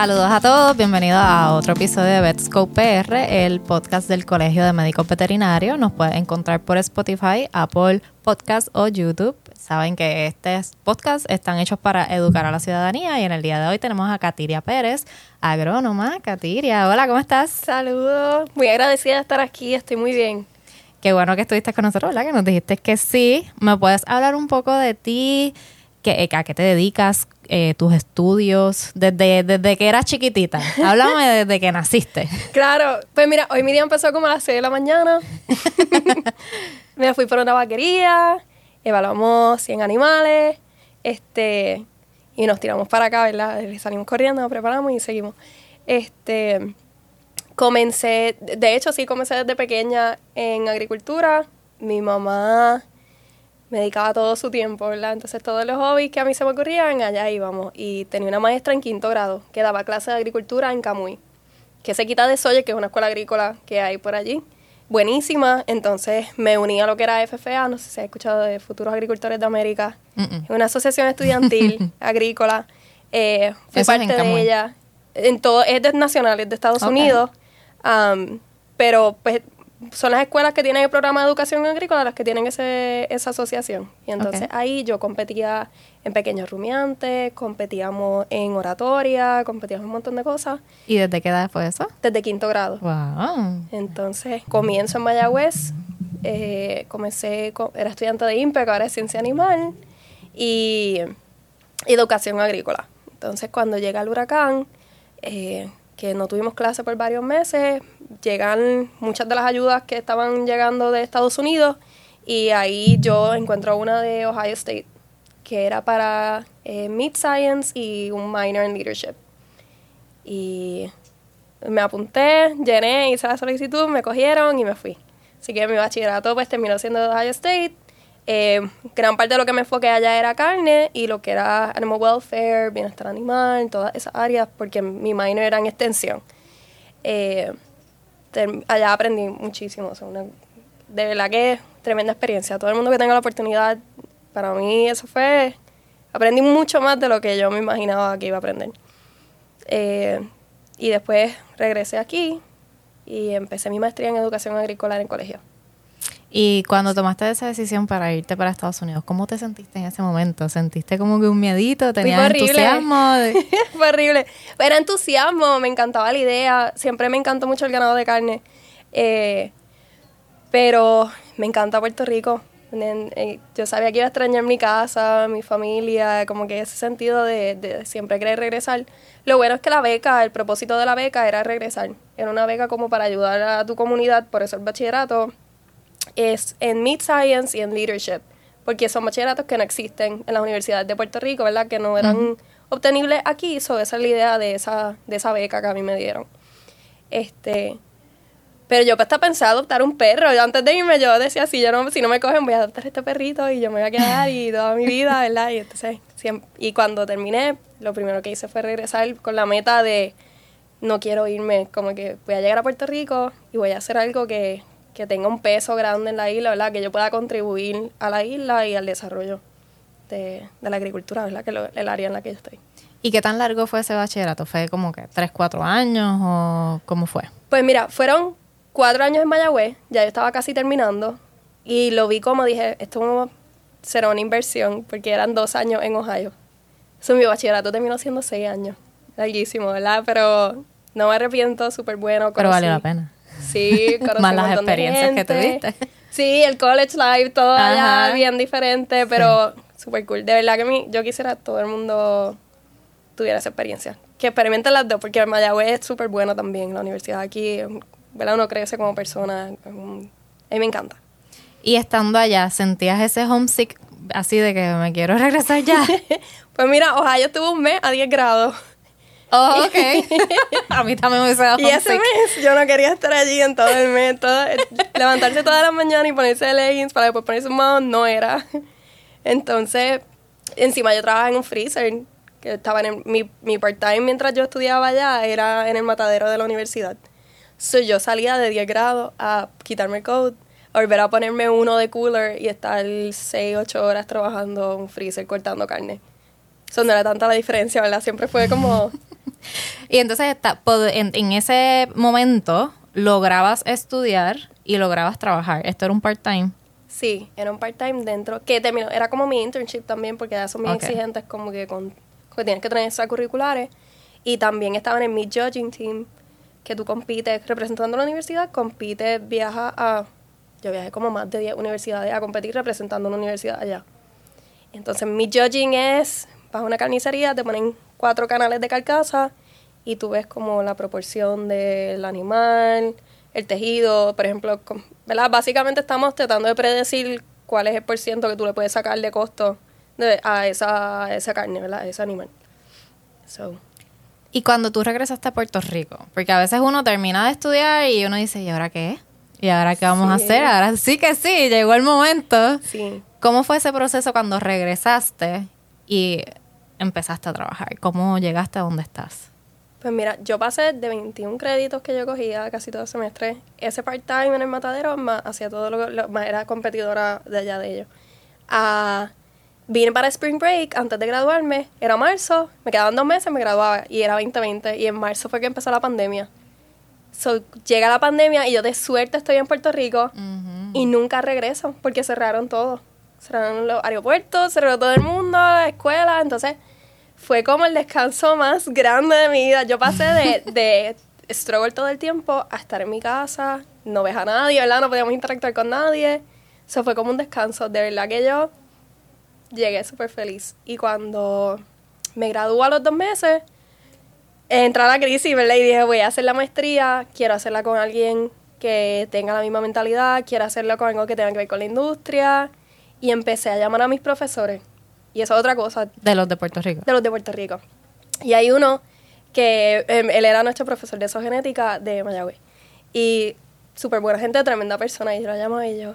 Saludos a todos, bienvenidos a otro episodio de Vetscope PR, el podcast del Colegio de Médicos Veterinarios. Nos pueden encontrar por Spotify, Apple Podcast o YouTube. Saben que estos podcasts están hechos para educar a la ciudadanía y en el día de hoy tenemos a Katiria Pérez, agrónoma. Katiria, hola, ¿cómo estás? Saludos, muy agradecida de estar aquí, estoy muy bien. Qué bueno que estuviste con nosotros, ¿verdad? Que nos dijiste que sí. ¿Me puedes hablar un poco de ti? ¿Qué, ¿A qué te dedicas? Eh, tus estudios, desde, desde que eras chiquitita. Háblame desde que naciste. Claro, pues mira, hoy mi día empezó como a las 6 de la mañana. me fui por una vaquería, evaluamos 100 animales, este, y nos tiramos para acá, ¿verdad? Salimos corriendo, nos preparamos y seguimos. Este, comencé, de hecho sí comencé desde pequeña en agricultura. Mi mamá me dedicaba todo su tiempo, ¿verdad? Entonces todos los hobbies que a mí se me ocurrían, allá íbamos. Y tenía una maestra en quinto grado que daba clase de agricultura en Camuy, que se quita de Soye, que es una escuela agrícola que hay por allí. Buenísima, entonces me uní a lo que era FFA, no sé si has escuchado de Futuros Agricultores de América, es una asociación estudiantil agrícola. Eh, fui parte de ella. En todo, es de nacional, de Estados Unidos, pero pues son las escuelas que tienen el programa de educación agrícola las que tienen ese, esa asociación. Y entonces ahí yo competía en pequeños rumiantes, competíamos en oratoria, competíamos en un montón de cosas. ¿Y desde qué edad fue eso? Desde quinto grado. Wow. Entonces comienzo en Mayagüez, eh, comencé, era estudiante de IMPEC, ahora es ciencia animal y educación agrícola. Entonces cuando llega el huracán, eh, que no tuvimos clase por varios meses, llegan muchas de las ayudas que estaban llegando de Estados Unidos y ahí yo encuentro una de Ohio State que era para eh, Mid Science y un minor en Leadership. Y me apunté, llené, hice la solicitud, me cogieron y me fui. Así que mi bachillerato pues terminó siendo de Ohio State. Eh, gran parte de lo que me enfoqué allá era carne y lo que era animal welfare, bienestar animal, todas esas áreas, porque mi minor era en extensión. Eh, allá aprendí muchísimo, de verdad que tremenda experiencia. Todo el mundo que tenga la oportunidad, para mí eso fue, aprendí mucho más de lo que yo me imaginaba que iba a aprender. Eh, y después regresé aquí y empecé mi maestría en educación agrícola en colegio. Y cuando tomaste esa decisión para irte para Estados Unidos, ¿cómo te sentiste en ese momento? ¿Sentiste como que un miedito? ¿Tenías entusiasmo? Fue horrible. Era entusiasmo, me encantaba la idea. Siempre me encantó mucho el ganado de carne. Eh, pero me encanta Puerto Rico. Yo sabía que iba a extrañar mi casa, mi familia, como que ese sentido de, de siempre querer regresar. Lo bueno es que la beca, el propósito de la beca era regresar. Era una beca como para ayudar a tu comunidad, por eso el bachillerato es en Mid Science y en Leadership, porque son bachilleratos que no existen en las universidades de Puerto Rico, ¿verdad? Que no eran obtenibles aquí, eso esa es la idea de esa, de esa beca que a mí me dieron. Este, pero yo pues estaba pensando adoptar un perro. Yo antes de irme yo decía, si, yo no, si no me cogen voy a adoptar este perrito y yo me voy a quedar y toda mi vida, ¿verdad? Y entonces, y cuando terminé, lo primero que hice fue regresar con la meta de no quiero irme, como que voy a llegar a Puerto Rico y voy a hacer algo que, que tenga un peso grande en la isla, ¿verdad? Que yo pueda contribuir a la isla y al desarrollo de, la agricultura, ¿verdad? Que es el área en la que yo estoy. ¿Y qué tan largo fue ese bachillerato? ¿Fue como que tres, cuatro años o cómo fue? Pues mira, fueron cuatro años en Mayagüez, ya yo estaba casi terminando y lo vi como dije, esto será una inversión porque eran dos años en Ohio. Eso, mi bachillerato terminó siendo seis años, larguísimo, ¿verdad? Pero no me arrepiento, súper bueno. Pero vale la pena. Sí, Más las experiencias que tuviste. Sí, el college life, todo allá bien diferente, pero súper cool. De verdad que mí, yo quisiera que todo el mundo tuviera esa experiencia. Que experimenten las dos, porque el Mayagüez es súper bueno también. La universidad aquí, ¿verdad? Uno crece como persona. A mí me encanta. Y estando allá, ¿sentías ese homesick así de que me quiero regresar ya? pues mira, Ohio estuvo un mes a 10 grados. Oh, ok. a mí también me dado Y ese mes yo no quería estar allí en todo el mes. levantarse todas las mañanas y ponerse leggings para después ponerse un mount no era. Entonces, encima yo trabajaba en un freezer, que estaba en mi, mi part-time mientras yo estudiaba allá, era en el matadero de la universidad. So, yo salía de 10 grados a quitarme el coat, a volver a ponerme uno de cooler y estar 6, 8 horas trabajando en un freezer cortando carne. Eso no era tanta la diferencia, ¿verdad? Siempre fue como y entonces está, en, en ese momento lograbas estudiar y lograbas trabajar. Esto era un part-time. Sí, era un part-time dentro, que terminó, era como mi internship también, porque ya son muy exigentes, como que con que tienes que tener extracurriculares. Y también estaba en el Meet Judging Team, que tú compites, representando la universidad, compites, viajas a... Yo viajé como más de 10 universidades a competir representando una universidad allá. Entonces, Meet Judging es, vas a una carnicería, te ponen cuatro canales de carcasa y tú ves como la proporción del animal, el tejido, por ejemplo, con- ¿verdad? Básicamente estamos tratando de predecir cuál es el por ciento que tú le puedes sacar de costo de- a esa, a esa carne, ¿verdad? A ese animal. So, Y cuando tú regresaste a Puerto Rico, porque a veces uno termina de estudiar y uno dice, ¿y ahora qué? ¿Y ahora qué vamos a hacer? Ahora sí que sí, llegó el momento. sí. ¿Cómo fue ese proceso cuando regresaste y empezaste a trabajar? ¿Cómo llegaste a donde estás? Pues mira, yo pasé de 21 créditos que yo cogía casi todo el semestre. Ese part-time en el matadero, más hacía todo lo, más era competidora de allá de ellos. Ah, vine para Spring Break antes de graduarme, era marzo, me quedaban dos meses, me graduaba y era 2020 y en marzo fue que empezó la pandemia. So, llega la pandemia y yo de suerte estoy en Puerto Rico y nunca regreso porque cerraron todo. Cerraron los aeropuertos, cerró todo el mundo, la escuela, entonces fue como el descanso más grande de mi vida. Yo pasé de, de struggle todo el tiempo a estar en mi casa, no ves a nadie, ¿verdad? No podíamos interactuar con nadie. Eso fue como un descanso. De verdad que yo llegué súper feliz. Y cuando me gradué a los dos meses, entra la crisis, ¿verdad? Y dije, voy a hacer la maestría, quiero hacerla con alguien que tenga la misma mentalidad, quiero hacerla con algo que tenga que ver con la industria. Y empecé a llamar a mis profesores. Y eso es otra cosa, De los de Puerto Rico. de los de Puerto Rico. Y hay uno que em, él era nuestro profesor de zoogenética de Mayagüez. Y súper buena gente, tremenda persona. Y yo lo llamo y yo,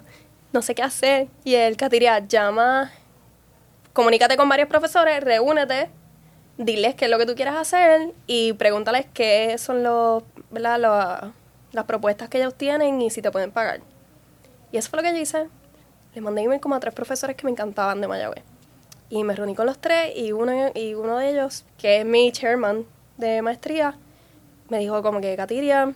no sé qué hacer. Y él, Katiria, llama, comunícate con varios profesores, reúnete, diles qué es lo que tú quieres hacer y pregúntales qué son los, ¿verdad? Los- las propuestas que ellos tienen y si te pueden pagar. Y eso fue lo que yo hice. Le mandé email como a tres profesores que me encantaban de Mayagüez. Y me reuní con los tres y uno, y uno de ellos, que es mi chairman de maestría, me dijo como que, Katiria,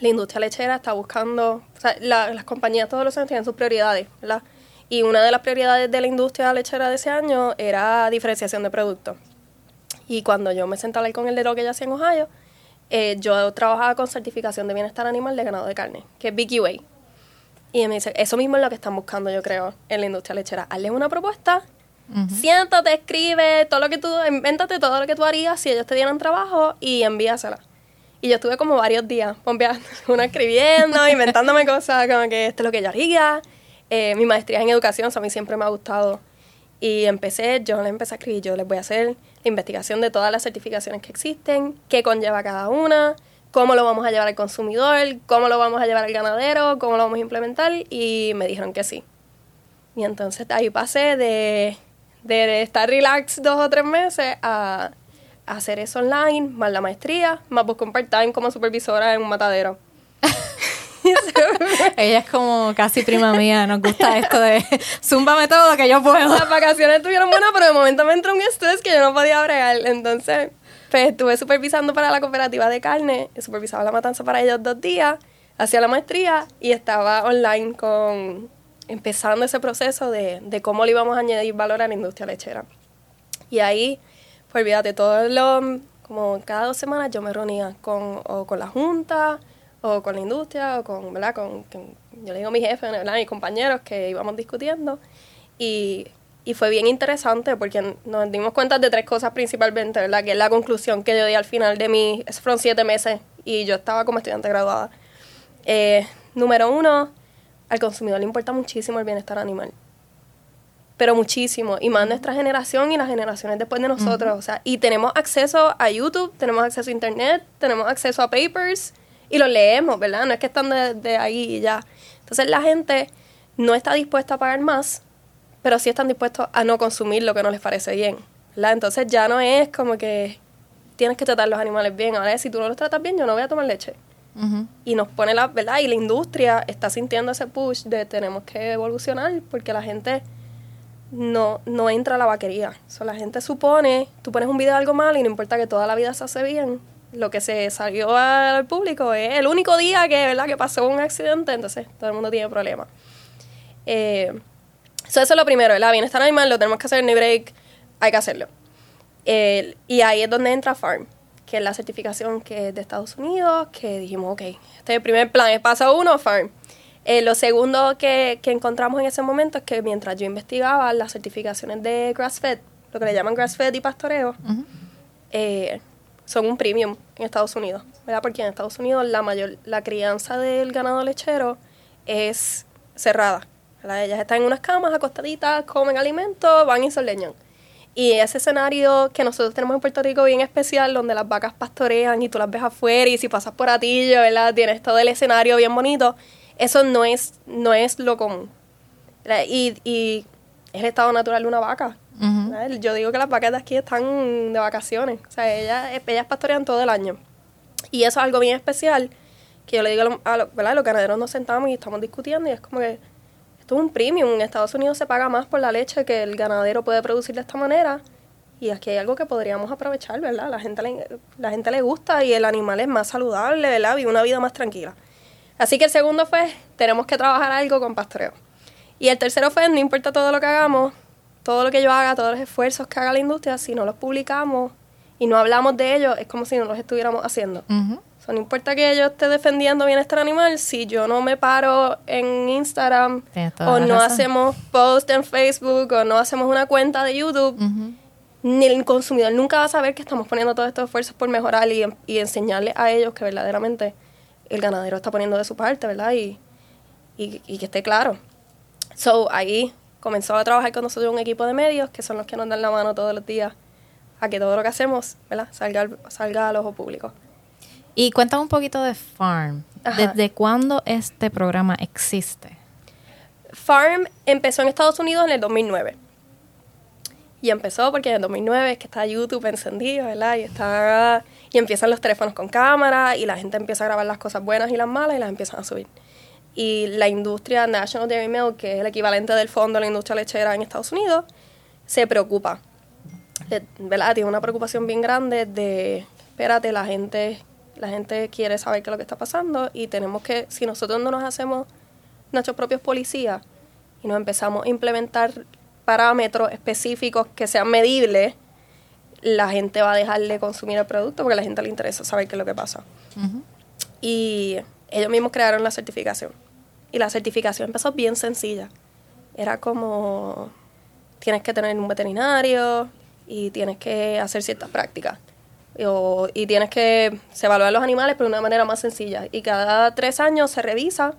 la industria lechera está buscando, o sea, la- las compañías todos los años tienen sus prioridades, ¿verdad? Y una de las prioridades de la industria lechera de ese año era diferenciación de productos. Y cuando yo me senté a hablar con él de lo que yo hacía en Ohio, eh, yo trabajaba con certificación de bienestar animal de ganado de carne, que es BQA. Y me dice, eso mismo es lo que están buscando, yo creo, en la industria lechera. Hazles una propuesta, siéntate, escribe, todo lo que tú, invéntate todo lo que tú harías si ellos te dieran trabajo y envíasela. Y yo estuve como varios días pompeando, uno escribiendo, inventándome cosas, como que esto es lo que yo haría. Eh, mi maestría es en educación, o sea, a mí siempre me ha gustado. Y empecé, yo le empecé a escribir, yo les voy a hacer la investigación de todas las certificaciones que existen, qué conlleva cada una, cómo lo vamos a llevar al consumidor, cómo lo vamos a llevar al ganadero, cómo lo vamos a implementar, y me dijeron que sí. Y entonces ahí pasé de, de estar relax dos o tres meses a, a hacer eso online, más la maestría, más busco un part-time como supervisora en un matadero. Ella es como casi prima mía, nos gusta esto de zúmbame todo que yo puedo. Las vacaciones estuvieron buenas, pero de momento me entró un estrés que yo no podía bregar. Entonces, pues estuve supervisando para la cooperativa de carne, supervisaba la matanza para ellos dos días, hacía la maestría y estaba online con empezando ese proceso de, de cómo le íbamos a añadir valor a la industria lechera. Y ahí, pues olvídate, todo lo, como cada dos semanas yo me reunía con, o con la junta, o con la industria, o con, ¿verdad? Con, con- yo le digo a mi jefe, ¿verdad? mis compañeros que íbamos discutiendo. Y, y fue bien interesante porque nos dimos cuenta de tres cosas principalmente, ¿verdad? Que es la conclusión que yo di al final de mi, esos fueron siete meses y yo estaba como estudiante graduada. Eh, número uno, al consumidor le importa muchísimo el bienestar animal pero muchísimo. Y más nuestra generación y las generaciones después de nosotros. O sea, y tenemos acceso a YouTube, tenemos acceso a Internet, tenemos acceso a papers y los leemos, ¿verdad? No es que están de, de ahí y ya. Entonces la gente no está dispuesta a pagar más, pero sí están dispuestos a no consumir lo que no les parece bien, ¿verdad? Entonces ya no es como que tienes que tratar los animales bien. Ahora, si tú no los tratas bien, yo no voy a tomar leche Ujú. y nos pone la verdad y la industria está sintiendo ese push de tenemos que evolucionar porque la gente no, no entra a la vaquería. So, la gente supone, tú pones un video de algo mal y no importa que toda la vida se hace bien, lo que se salió al público es el único día que, ¿verdad? que pasó un accidente, entonces todo el mundo tiene problemas. Eh, eso es lo primero, ¿verdad? Bienestar animal, lo tenemos que hacer el break, hay que hacerlo. y ahí es donde entra Farm, que es la certificación que es de Estados Unidos, que dijimos, ok, este es el primer plan, es paso uno, Farm. Eh, lo segundo que, que, encontramos en ese momento es que mientras yo investigaba las certificaciones de grass-fed, lo que le llaman grass-fed y pastoreo, eh, son un premium en Estados Unidos, ¿verdad? Porque en Estados Unidos la mayor, la crianza del ganado lechero es cerrada. Ellas están en unas camas acostaditas, comen alimentos, van y se leñan. Y ese escenario que nosotros tenemos en Puerto Rico bien especial, donde las vacas pastorean y tú las ves afuera y si pasas por Atillo, ¿verdad? Tienes todo el escenario bien bonito eso no es, no es lo común. Y, y es el estado natural de una vaca. Yo digo que las vacas de aquí están de vacaciones. O sea, ellas, ellas pastorean todo el año. Y eso es algo bien especial que yo le digo a, los, ¿verdad? los ganaderos nos sentamos y estamos discutiendo y es como que esto es un premium. En Estados Unidos se paga más por la leche que el ganadero puede producir de esta manera. Y aquí hay algo que podríamos aprovechar, ¿verdad? La gente le, la gente le gusta y el animal es más saludable, ¿verdad? Vive una vida más tranquila. Así que el segundo fue, tenemos que trabajar algo con pastoreo. Y el tercero fue, no importa todo lo que hagamos, todo lo que yo haga, todos los esfuerzos que haga la industria, si no los publicamos y no hablamos de ellos, es como si no los estuviéramos haciendo. no importa que yo esté defendiendo bienestar animal, si yo no me paro en Instagram o no hacemos post en Facebook o no hacemos una cuenta de YouTube, ni el consumidor nunca va a saber que estamos poniendo todos estos esfuerzos por mejorar y, y enseñarle a ellos que verdaderamente el ganadero está poniendo de su parte, ¿verdad? Y, y, que esté claro. So, ahí comenzó a trabajar con nosotros un equipo de medios que son los que nos dan la mano todos los días a que todo lo que hacemos, ¿verdad? Salga, salga al ojo público. Y cuéntame un poquito de Farm. ¿Desde cuándo este programa existe? Farm empezó en Estados Unidos en el 2009. Y empezó porque en el 2009 es que está YouTube encendido, ¿verdad? Y está y empiezan los teléfonos con cámara y la gente empieza a grabar las cosas buenas y las malas y las empiezan a subir. Y la industria National Dairy Milk, que es el equivalente del fondo de la industria lechera en Estados Unidos, se preocupa. ¿Verdad? Tiene una preocupación bien grande de, espérate, la gente, la gente quiere saber qué es lo que está pasando y tenemos que, si nosotros no nos hacemos nuestros propios policías y nos empezamos a implementar parámetros específicos que sean medibles, la gente va a dejar de consumir el producto porque a la gente le interesa saber qué es lo que pasa. Y ellos mismos crearon la certificación. Y la certificación empezó bien sencilla. Era como, tienes que tener un veterinario y tienes que hacer ciertas prácticas. y tienes que evaluar los animales, pero de una manera más sencilla. Y cada tres años se revisa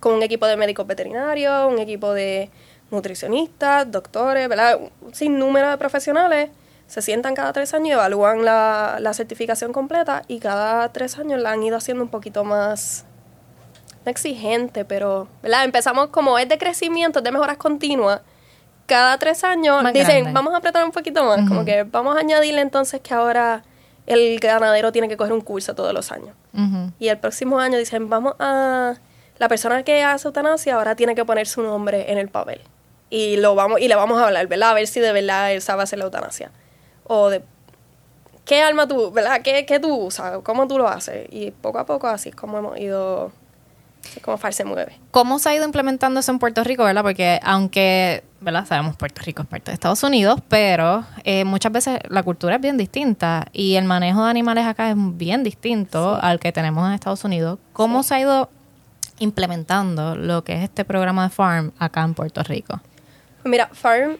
con un equipo de médicos veterinarios, un equipo de nutricionistas, doctores, ¿verdad? Sin número de profesionales se sientan cada tres años y evalúan la, la, certificación completa y cada tres años la han ido haciendo un poquito más exigente, pero ¿verdad? empezamos como es de crecimiento, de mejoras continuas. Cada tres años dicen, vamos a apretar un poquito más, como que vamos a añadirle entonces que ahora el ganadero tiene que coger un curso todos los años. Y el próximo año dicen, vamos a... La persona que hace eutanasia ahora tiene que poner su nombre en el papel. Y, lo vamos, y le vamos a hablar, ¿verdad? A ver si de verdad él sabe hacer la eutanasia o de qué arma tú, ¿verdad? ¿Qué, qué tú usas? ¿Cómo tú lo haces? Y poco a poco así es como hemos ido, como FAR se mueve. ¿Cómo se ha ido implementando eso en Puerto Rico, verdad? Porque aunque, ¿verdad? Sabemos Puerto Rico es parte de Estados Unidos, pero eh, muchas veces la cultura es bien distinta y el manejo de animales acá es bien distinto al que tenemos en Estados Unidos. ¿Cómo se ha ido implementando lo que es este programa de Farm acá en Puerto Rico? Mira, Farm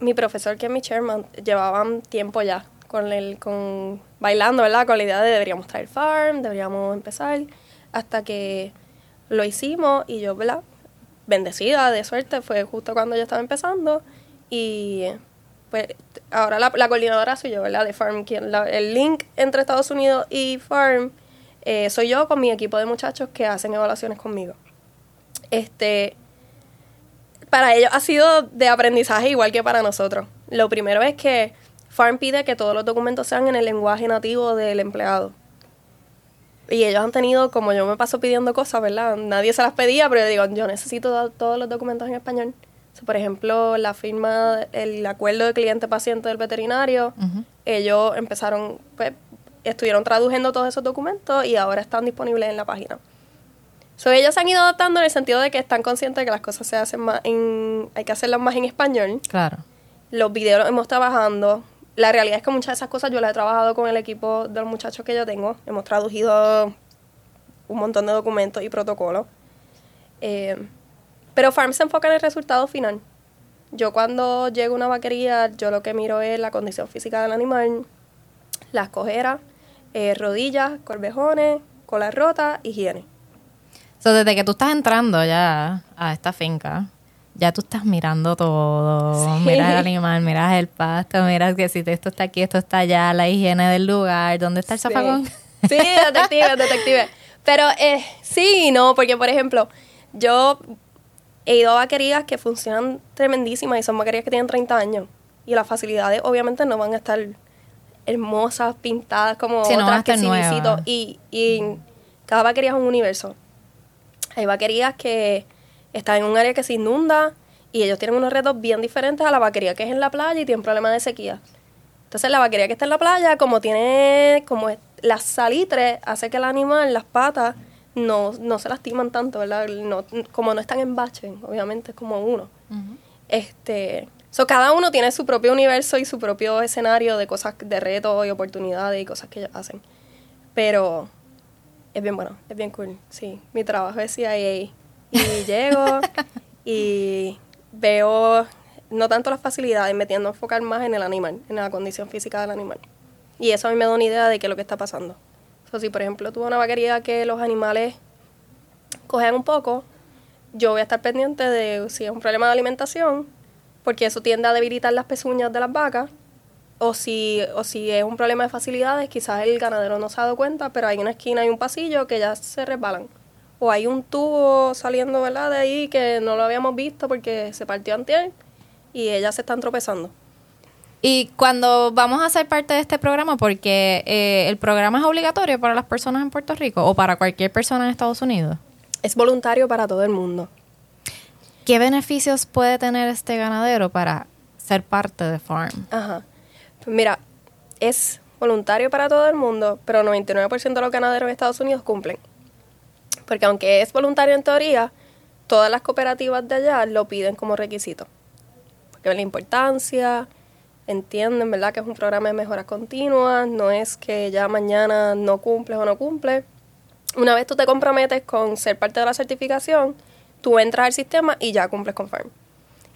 mi profesor, que es mi chairman, llevaban tiempo ya con el, con bailando, ¿verdad? Con la idea de deberíamos traer farm, deberíamos empezar, hasta que lo hicimos y yo, ¿verdad? Bendecida, de suerte, fue justo cuando yo estaba empezando y pues ahora la, coordinadora soy yo, ¿verdad? De Farm, quien el link entre Estados Unidos y Farm eh, soy yo con mi equipo de muchachos que hacen evaluaciones conmigo. Este, para ellos ha sido de aprendizaje igual que para nosotros. Lo primero es que Farm pide que todos los documentos sean en el lenguaje nativo del empleado. Y ellos han tenido, como yo me paso pidiendo cosas, ¿verdad? Nadie se las pedía, pero yo digo, yo necesito todos los documentos en español. por ejemplo, la firma, el acuerdo de cliente-paciente del veterinario, ellos empezaron, pues, estuvieron traduciendo todos esos documentos y ahora están disponibles en la página. So, ellos se han ido adaptando en el sentido de que están conscientes de que las cosas se hacen más en, hay que hacerlas más en español. Claro. Los videos los hemos trabajando. La realidad es que muchas de esas cosas yo las he trabajado con el equipo de los muchachos que yo tengo. Hemos traducido un montón de documentos y protocolos. Eh, pero Farm se enfoca en el resultado final. Yo cuando llego a una vaquería, yo lo que miro es la condición física del animal, las cojeras, eh, rodillas, corvejones, cola rota, higiene. So, desde que tú estás entrando ya a esta finca, ya tú estás mirando todo. Miras el animal, miras el pasto, miras que si esto está aquí, esto está allá, la higiene del lugar, ¿dónde está el zafacón? Sí, detective, detective. Pero eh, sí y no, porque por ejemplo, yo he ido a vaquerías que funcionan tremendísimas y son vaquerías que tienen 30 años. Y las facilidades obviamente no van a estar hermosas, pintadas como otras que sí visito. Y, y cada vaquería es un universo. Hay vaquerías que están en un área que se inunda y ellos tienen unos retos bien diferentes a la vaquería que es en la playa y tienen problemas de sequía. Entonces la vaquería que está en la playa, como tiene, como las salitres, hace que el animal, las patas, no, no se lastiman tanto, ¿verdad? No, como no están en bache, obviamente es como uno. Este, so, cada uno tiene su propio universo y su propio escenario de cosas, de retos y oportunidades y cosas que ellos hacen. Pero es bien bueno, es bien cool, sí. Mi trabajo es CIA y llego y veo no tanto las facilidades, me tiendo a enfocar más en el animal, en la condición física del animal. Y eso a mí me da una idea de qué es lo que está pasando. O si por ejemplo tuve una vaquería que los animales cogen un poco, yo voy a estar pendiente de si es un problema de alimentación, porque eso tiende a debilitar las pezuñas de las vacas, o si, o si es un problema de facilidades, quizás el ganadero no se ha dado cuenta, pero hay una esquina y un pasillo que ya se resbalan. O hay un tubo saliendo ¿verdad? de ahí que no lo habíamos visto porque se partió antier y ellas se están tropezando. Y cuando vamos a ser parte de este programa, porque eh, el programa es obligatorio para las personas en Puerto Rico o para cualquier persona en Estados Unidos. Es voluntario para todo el mundo. ¿Qué beneficios puede tener este ganadero para ser parte de Farm? Ajá. Pues mira, es voluntario para todo el mundo, pero 99% de los ganaderos en Estados Unidos cumplen. Porque aunque es voluntario en teoría, todas las cooperativas de allá lo piden como requisito. Porque ven la importancia, entienden, ¿verdad? Que es un programa de mejora continua, no es que ya mañana no cumples o no cumples. Una vez tú te comprometes con ser parte de la certificación, tú entras al sistema y ya cumples con FARM.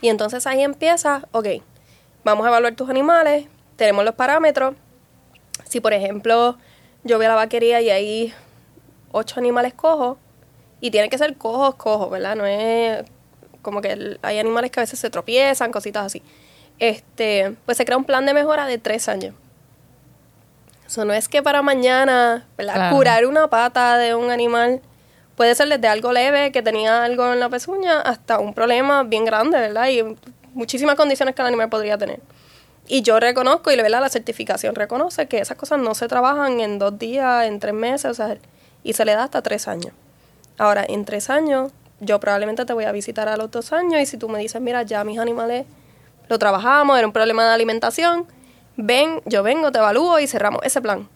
Y entonces ahí empieza, ok, vamos a evaluar tus animales, tenemos los parámetros. Si por ejemplo yo voy a la vaquería y hay ocho animales cojos, y tienen que ser cojos, cojos, ¿verdad? No es como que hay animales que a veces se tropiezan, cositas así este, pues se crea un plan de mejora de tres años. Eso no es que para mañana, Curar una pata de un animal puede ser desde algo leve, que tenía algo en la pezuña, hasta un problema bien grande, ¿verdad? Y muchísimas condiciones que el animal podría tener. Y yo reconozco, y ¿verdad? la certificación reconoce que esas cosas no se trabajan en dos días, en tres meses, o sea, y se le da hasta tres años. Ahora, en tres años, yo probablemente te voy a visitar a los dos años, y si tú me dices, mira, ya mis animales lo trabajamos, era un problema de alimentación. Ven, yo vengo, te evalúo y cerramos ese plan.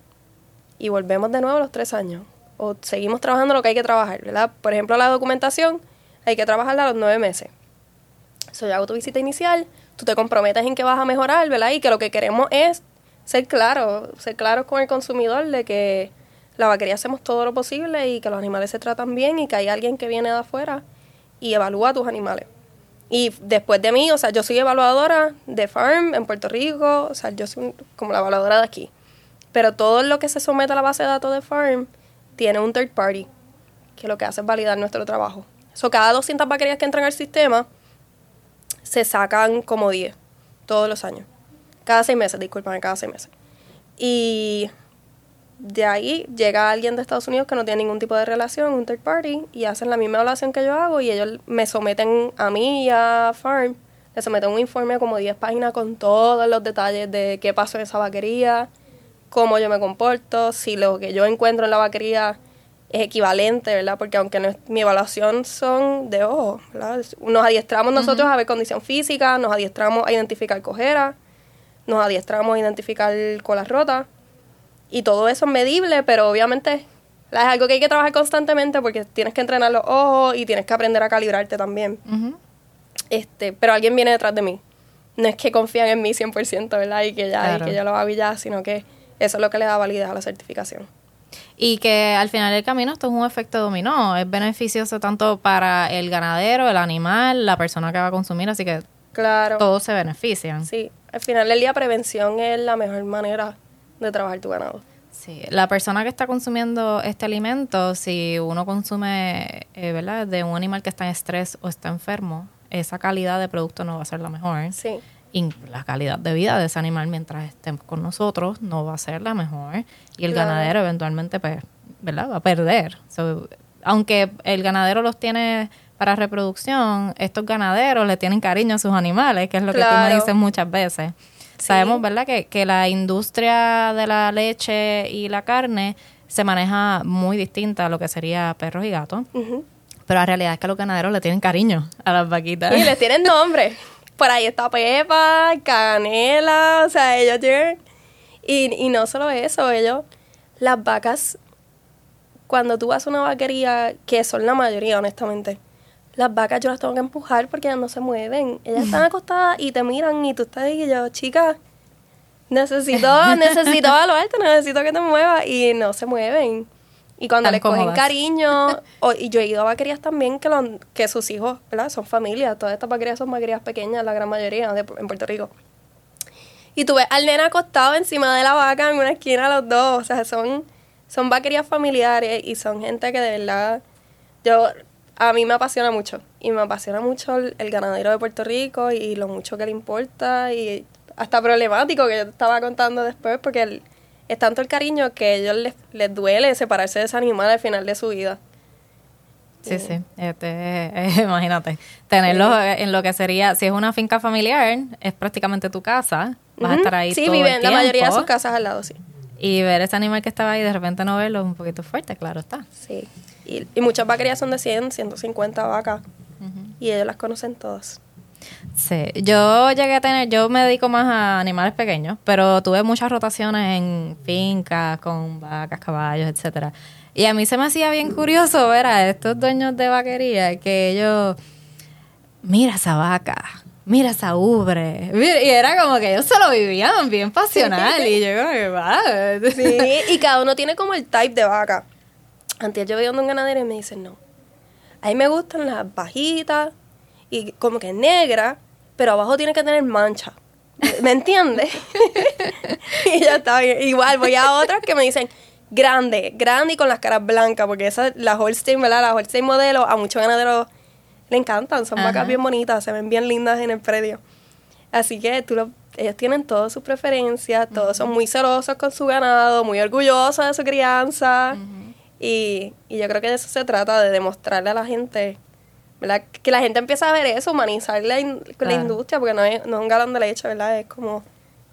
Y volvemos de nuevo a los tres años. O seguimos trabajando lo que hay que trabajar, ¿verdad? Por ejemplo, la documentación hay que trabajarla a los nueve meses. Eso ya hago tu visita inicial, tú te comprometes en que vas a mejorar, ¿verdad? Y que lo que queremos es ser claros, ser claros con el consumidor de que la vaquería hacemos todo lo posible y que los animales se tratan bien y que hay alguien que viene de afuera y evalúa a tus animales. Y después de mí, o sea, yo soy evaluadora de Farm en Puerto Rico, o sea, yo soy como la evaluadora de aquí. Pero todo lo que se somete a la base de datos de Farm tiene un third party, que lo que hace es validar nuestro trabajo. So, cada 200 vaquerías que entran al sistema, se sacan como 10 todos los años. Cada seis meses, disculpen, cada seis meses. Y de ahí llega alguien de Estados Unidos que no tiene ningún tipo de relación, un third party, y hacen la misma evaluación que yo hago y ellos me someten a mí y a Farm, le someten un informe como 10 páginas con todos los detalles de qué pasó en esa vaquería, cómo yo me comporto, si lo que yo encuentro en la vaquería es equivalente, ¿verdad? Porque aunque no es- mi evaluación son de ojo, ¿verdad? Nos adiestramos nosotros a ver condición física, nos adiestramos a identificar cojeras, nos adiestramos a identificar colas rotas y todo eso es medible, pero obviamente es algo que hay que trabajar constantemente porque tienes que entrenar los ojos y tienes que aprender a calibrarte también. Este, pero alguien viene detrás de mí. No es que confían en mí 100%, ¿verdad? Y que ya, Claro. y que yo lo hago y ya, sino que eso es lo que le da validez a la certificación. Y que al final del camino esto es un efecto dominó. Es beneficioso tanto para el ganadero, el animal, la persona que va a consumir, así que Claro. todos se benefician. Sí, al final del día prevención es la mejor manera de trabajar tu ganado. Sí, la persona que está consumiendo este alimento, si uno consume, eh, ¿verdad? De un animal que está en estrés o está enfermo, esa calidad de producto no va a ser la mejor. Sí, Y la calidad de vida de ese animal mientras esté con nosotros no va a ser la mejor. Y el Claro. ganadero eventualmente, pues, ¿verdad? Va a perder. So, aunque el ganadero los tiene para reproducción, estos ganaderos le tienen cariño a sus animales, que es lo que tú me dices muchas veces. Sí. Sabemos, ¿verdad?, que, que la industria de la leche y la carne se maneja muy distinta a lo que sería perros y gatos. Pero la realidad es que los ganaderos le tienen cariño a las vaquitas. y les tienen nombre. Por ahí está Pepa, Canela, o sea, ellos tienen... Y, y no solo eso, ellos, las vacas, cuando tú vas a una vaquería, que son la mayoría, honestamente, las vacas yo las tengo que empujar porque ellas no se mueven. Ellas están acostadas y te miran y tú estás ahí y yo, chica, necesito, necesito evaluarte, necesito que te muevas y no se mueven. Y cuando les cogen cariño, o- y yo he ido a vaquerías también que, los- que sus hijos, ¿verdad? Son familias, todas estas vaquerías son vaquerías pequeñas, la gran mayoría de, en Puerto Rico. Y tú ves al nene acostado encima de la vaca en una esquina los dos, o sea, son, son vaquerías familiares y son gente que de verdad, yo, a mí me apasiona mucho. Y me apasiona mucho el, el ganadero de Puerto Rico y lo mucho que le importa y hasta problemático que yo te estaba contando después porque el- es tanto el cariño que a ellos les, les duele separarse de ese animal al final de su vida. Sí, sí. Este, eh, imagínate, tenerlo en lo que sería, si es una finca familiar, es prácticamente tu casa. Vas a estar ahí Sí, todo viven el la mayoría de sus casas al lado, sí. Y ver ese animal que estaba ahí, de repente no verlo, es un poquito fuerte, claro está. Sí. Y, y muchas vaquerías son de 100, 150 vacas. Y ellos las conocen todas. Sí, yo llegué a tener, yo me dedico más a animales pequeños, pero tuve muchas rotaciones en fincas con vacas, caballos, etcétera. Y a mí se me hacía bien curioso ver a estos dueños de vaquería que ellos, mira esa vaca, mira esa ubre, y era como que ellos se lo vivían bien pasional y yo como que va. Sí, y cada uno tiene como el type de vaca. Antes yo veía un ganadero y me dicen, no, a mí me gustan las bajitas y como que negras, pero abajo tiene que tener mancha. ¿Me entiendes? y ya está bien. Igual voy a otras que me dicen grande, grande y con las caras blancas, porque esa, la Holstein, ¿verdad? La Holstein modelo, a muchos ganaderos le encantan, son Ajá. vacas bien bonitas, se ven bien lindas en el predio. Así que tú lo- ellos tienen todas sus preferencias, todos son muy celosos con su ganado, muy orgullosos de su crianza. Y, y yo creo que de eso se trata, de demostrarle a la gente, ¿verdad? Que la gente empieza a ver eso, humanizar la, in- la Claro. industria, porque no es, no es un galón de leche, ¿verdad? Es como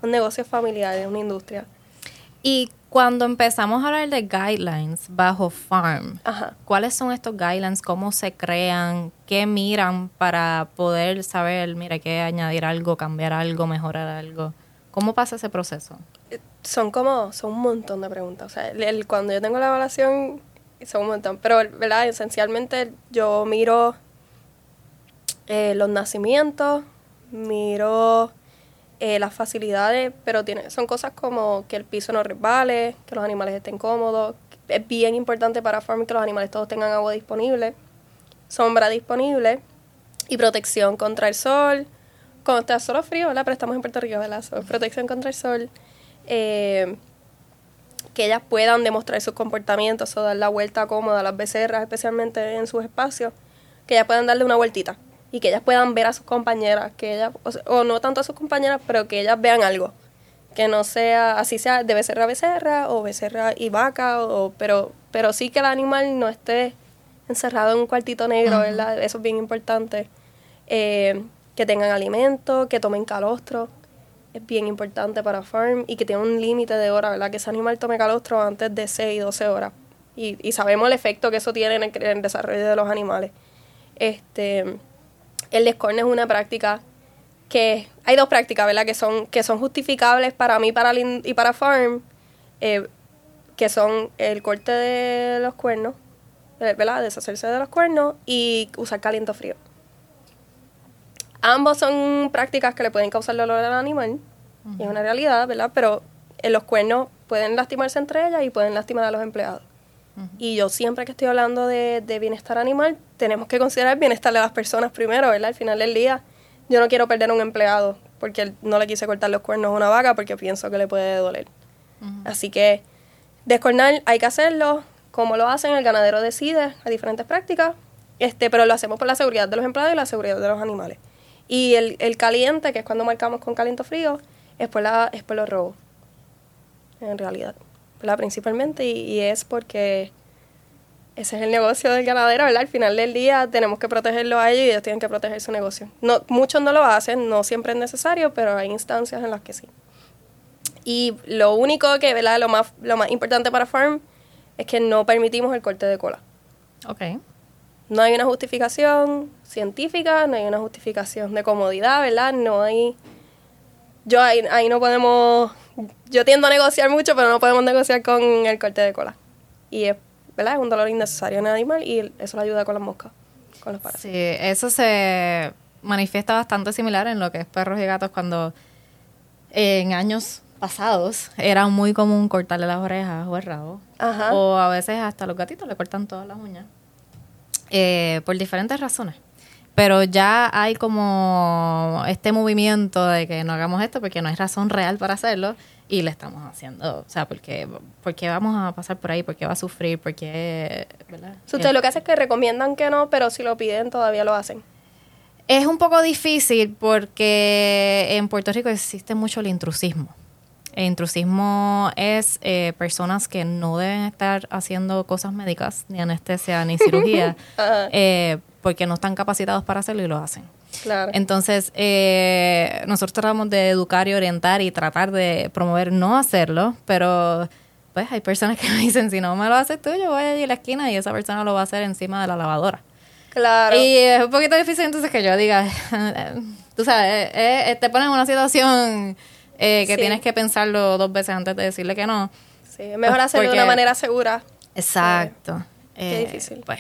un negocio familiar, es una industria. Y cuando empezamos a hablar de guidelines bajo farm, Ajá. ¿Cuáles son estos guidelines? ¿Cómo se crean? ¿Qué miran para poder saber, mira, hay que añadir algo, cambiar algo, mejorar algo? ¿Cómo pasa ese proceso? Son como, son un montón de preguntas. O sea, el- cuando yo tengo la evaluación, son un montón. Pero, ¿verdad? Esencialmente yo miro eh, los nacimientos, miro eh, las facilidades, pero tiene, son cosas como que el piso no resbale, que los animales estén cómodos. Es bien importante para farm que los animales todos tengan agua disponible, sombra disponible y protección contra el sol. Contra el sol o frío, ¿verdad? Pero estamos en Puerto Rico, ¿verdad? Protección contra el sol. Eh, que ellas puedan demostrar sus comportamientos o dar la vuelta cómoda a las becerras, especialmente en sus espacios, que ellas puedan darle una vueltita y que ellas puedan ver a sus compañeras, que ellas, o, sea, o no tanto a sus compañeras, pero que ellas vean algo, que no sea, así sea de becerra a becerra o becerra y vaca, o, pero, pero sí que el animal no esté encerrado en un cuartito negro, ¿verdad? Eso es bien importante. Eh, que tengan alimento, que tomen calostro, es bien importante para farm y que tenga un límite de horas, ¿verdad? Que ese animal tome calostro antes de 6, 12 horas. y, y sabemos el efecto que eso tiene en el, desarrollo de los animales. Este, el descorne es una práctica que hay dos prácticas, ¿verdad? Que son que son justificables para mí, para el in- y para farm, eh, que son el corte de los cuernos, eh, ¿verdad? Deshacerse de los cuernos y usar caliente frío. Ambos son prácticas que le pueden causar dolor al animal, y es una realidad, ¿verdad? Pero en los cuernos pueden lastimarse entre ellas y pueden lastimar a los empleados. Y yo siempre que estoy hablando de, de bienestar animal, tenemos que considerar el bienestar de las personas primero, ¿verdad? Al final del día, yo no quiero perder a un empleado porque no le quise cortar los cuernos a una vaca porque pienso que le puede doler. Así que descornar hay que hacerlo, como lo hacen, el ganadero decide a diferentes prácticas, este, pero lo hacemos por la seguridad de los empleados y la seguridad de los animales. Y el, el caliente, que es cuando marcamos con caliente frío, es por, la, es por los robos, en realidad, ¿verdad? Principalmente, y, y es porque ese es el negocio del ganadero, ¿verdad? Al final del día tenemos que protegerlo a ellos y ellos tienen que proteger su negocio. No, muchos no lo hacen, no siempre es necesario, pero hay instancias en las que sí. Y lo único que, ¿verdad? Lo más, lo más importante para Farm es que no permitimos el corte de cola. Ok. No hay una justificación científica, no hay una justificación de comodidad, ¿verdad? No hay... Yo ahí, ahí no podemos... Yo tiendo a negociar mucho, pero no podemos negociar con el corte de cola. Y es, ¿verdad? Es un dolor innecesario en el animal y eso le ayuda con las moscas, con los parásitos. Sí, eso se manifiesta bastante similar en lo que es perros y gatos cuando en años pasados era muy común cortarle las orejas o el rabo. Ajá. O a veces hasta los gatitos le cortan todas las uñas. Eh, por diferentes razones. Pero ya hay como este movimiento de que no hagamos esto porque no hay razón real para hacerlo y le estamos haciendo. O sea, porque, porque vamos a pasar por ahí, porque va a sufrir, porque... ¿verdad? Ustedes lo que hacen es que recomiendan que no, pero si lo piden todavía lo hacen. Es un poco difícil porque en Puerto Rico existe mucho el intrusismo. El intrusismo es eh, personas que no deben estar haciendo cosas médicas, ni anestesia, ni cirugía, Ajá. eh, porque no están capacitados para hacerlo y lo hacen. Claro. Entonces, eh, nosotros tratamos de educar y orientar y tratar de promover no hacerlo, pero pues hay personas que me dicen, si no me lo haces tú, yo voy allí a la esquina y esa persona lo va a hacer encima de la lavadora. claro. Y es un poquito difícil entonces que yo diga, tú sabes, eh, eh, te pones en una situación eh, que Sí. tienes que pensarlo dos veces antes de decirle que no. sí, es mejor hacerlo de una manera segura. Exacto. Qué Eh, difícil. Pues,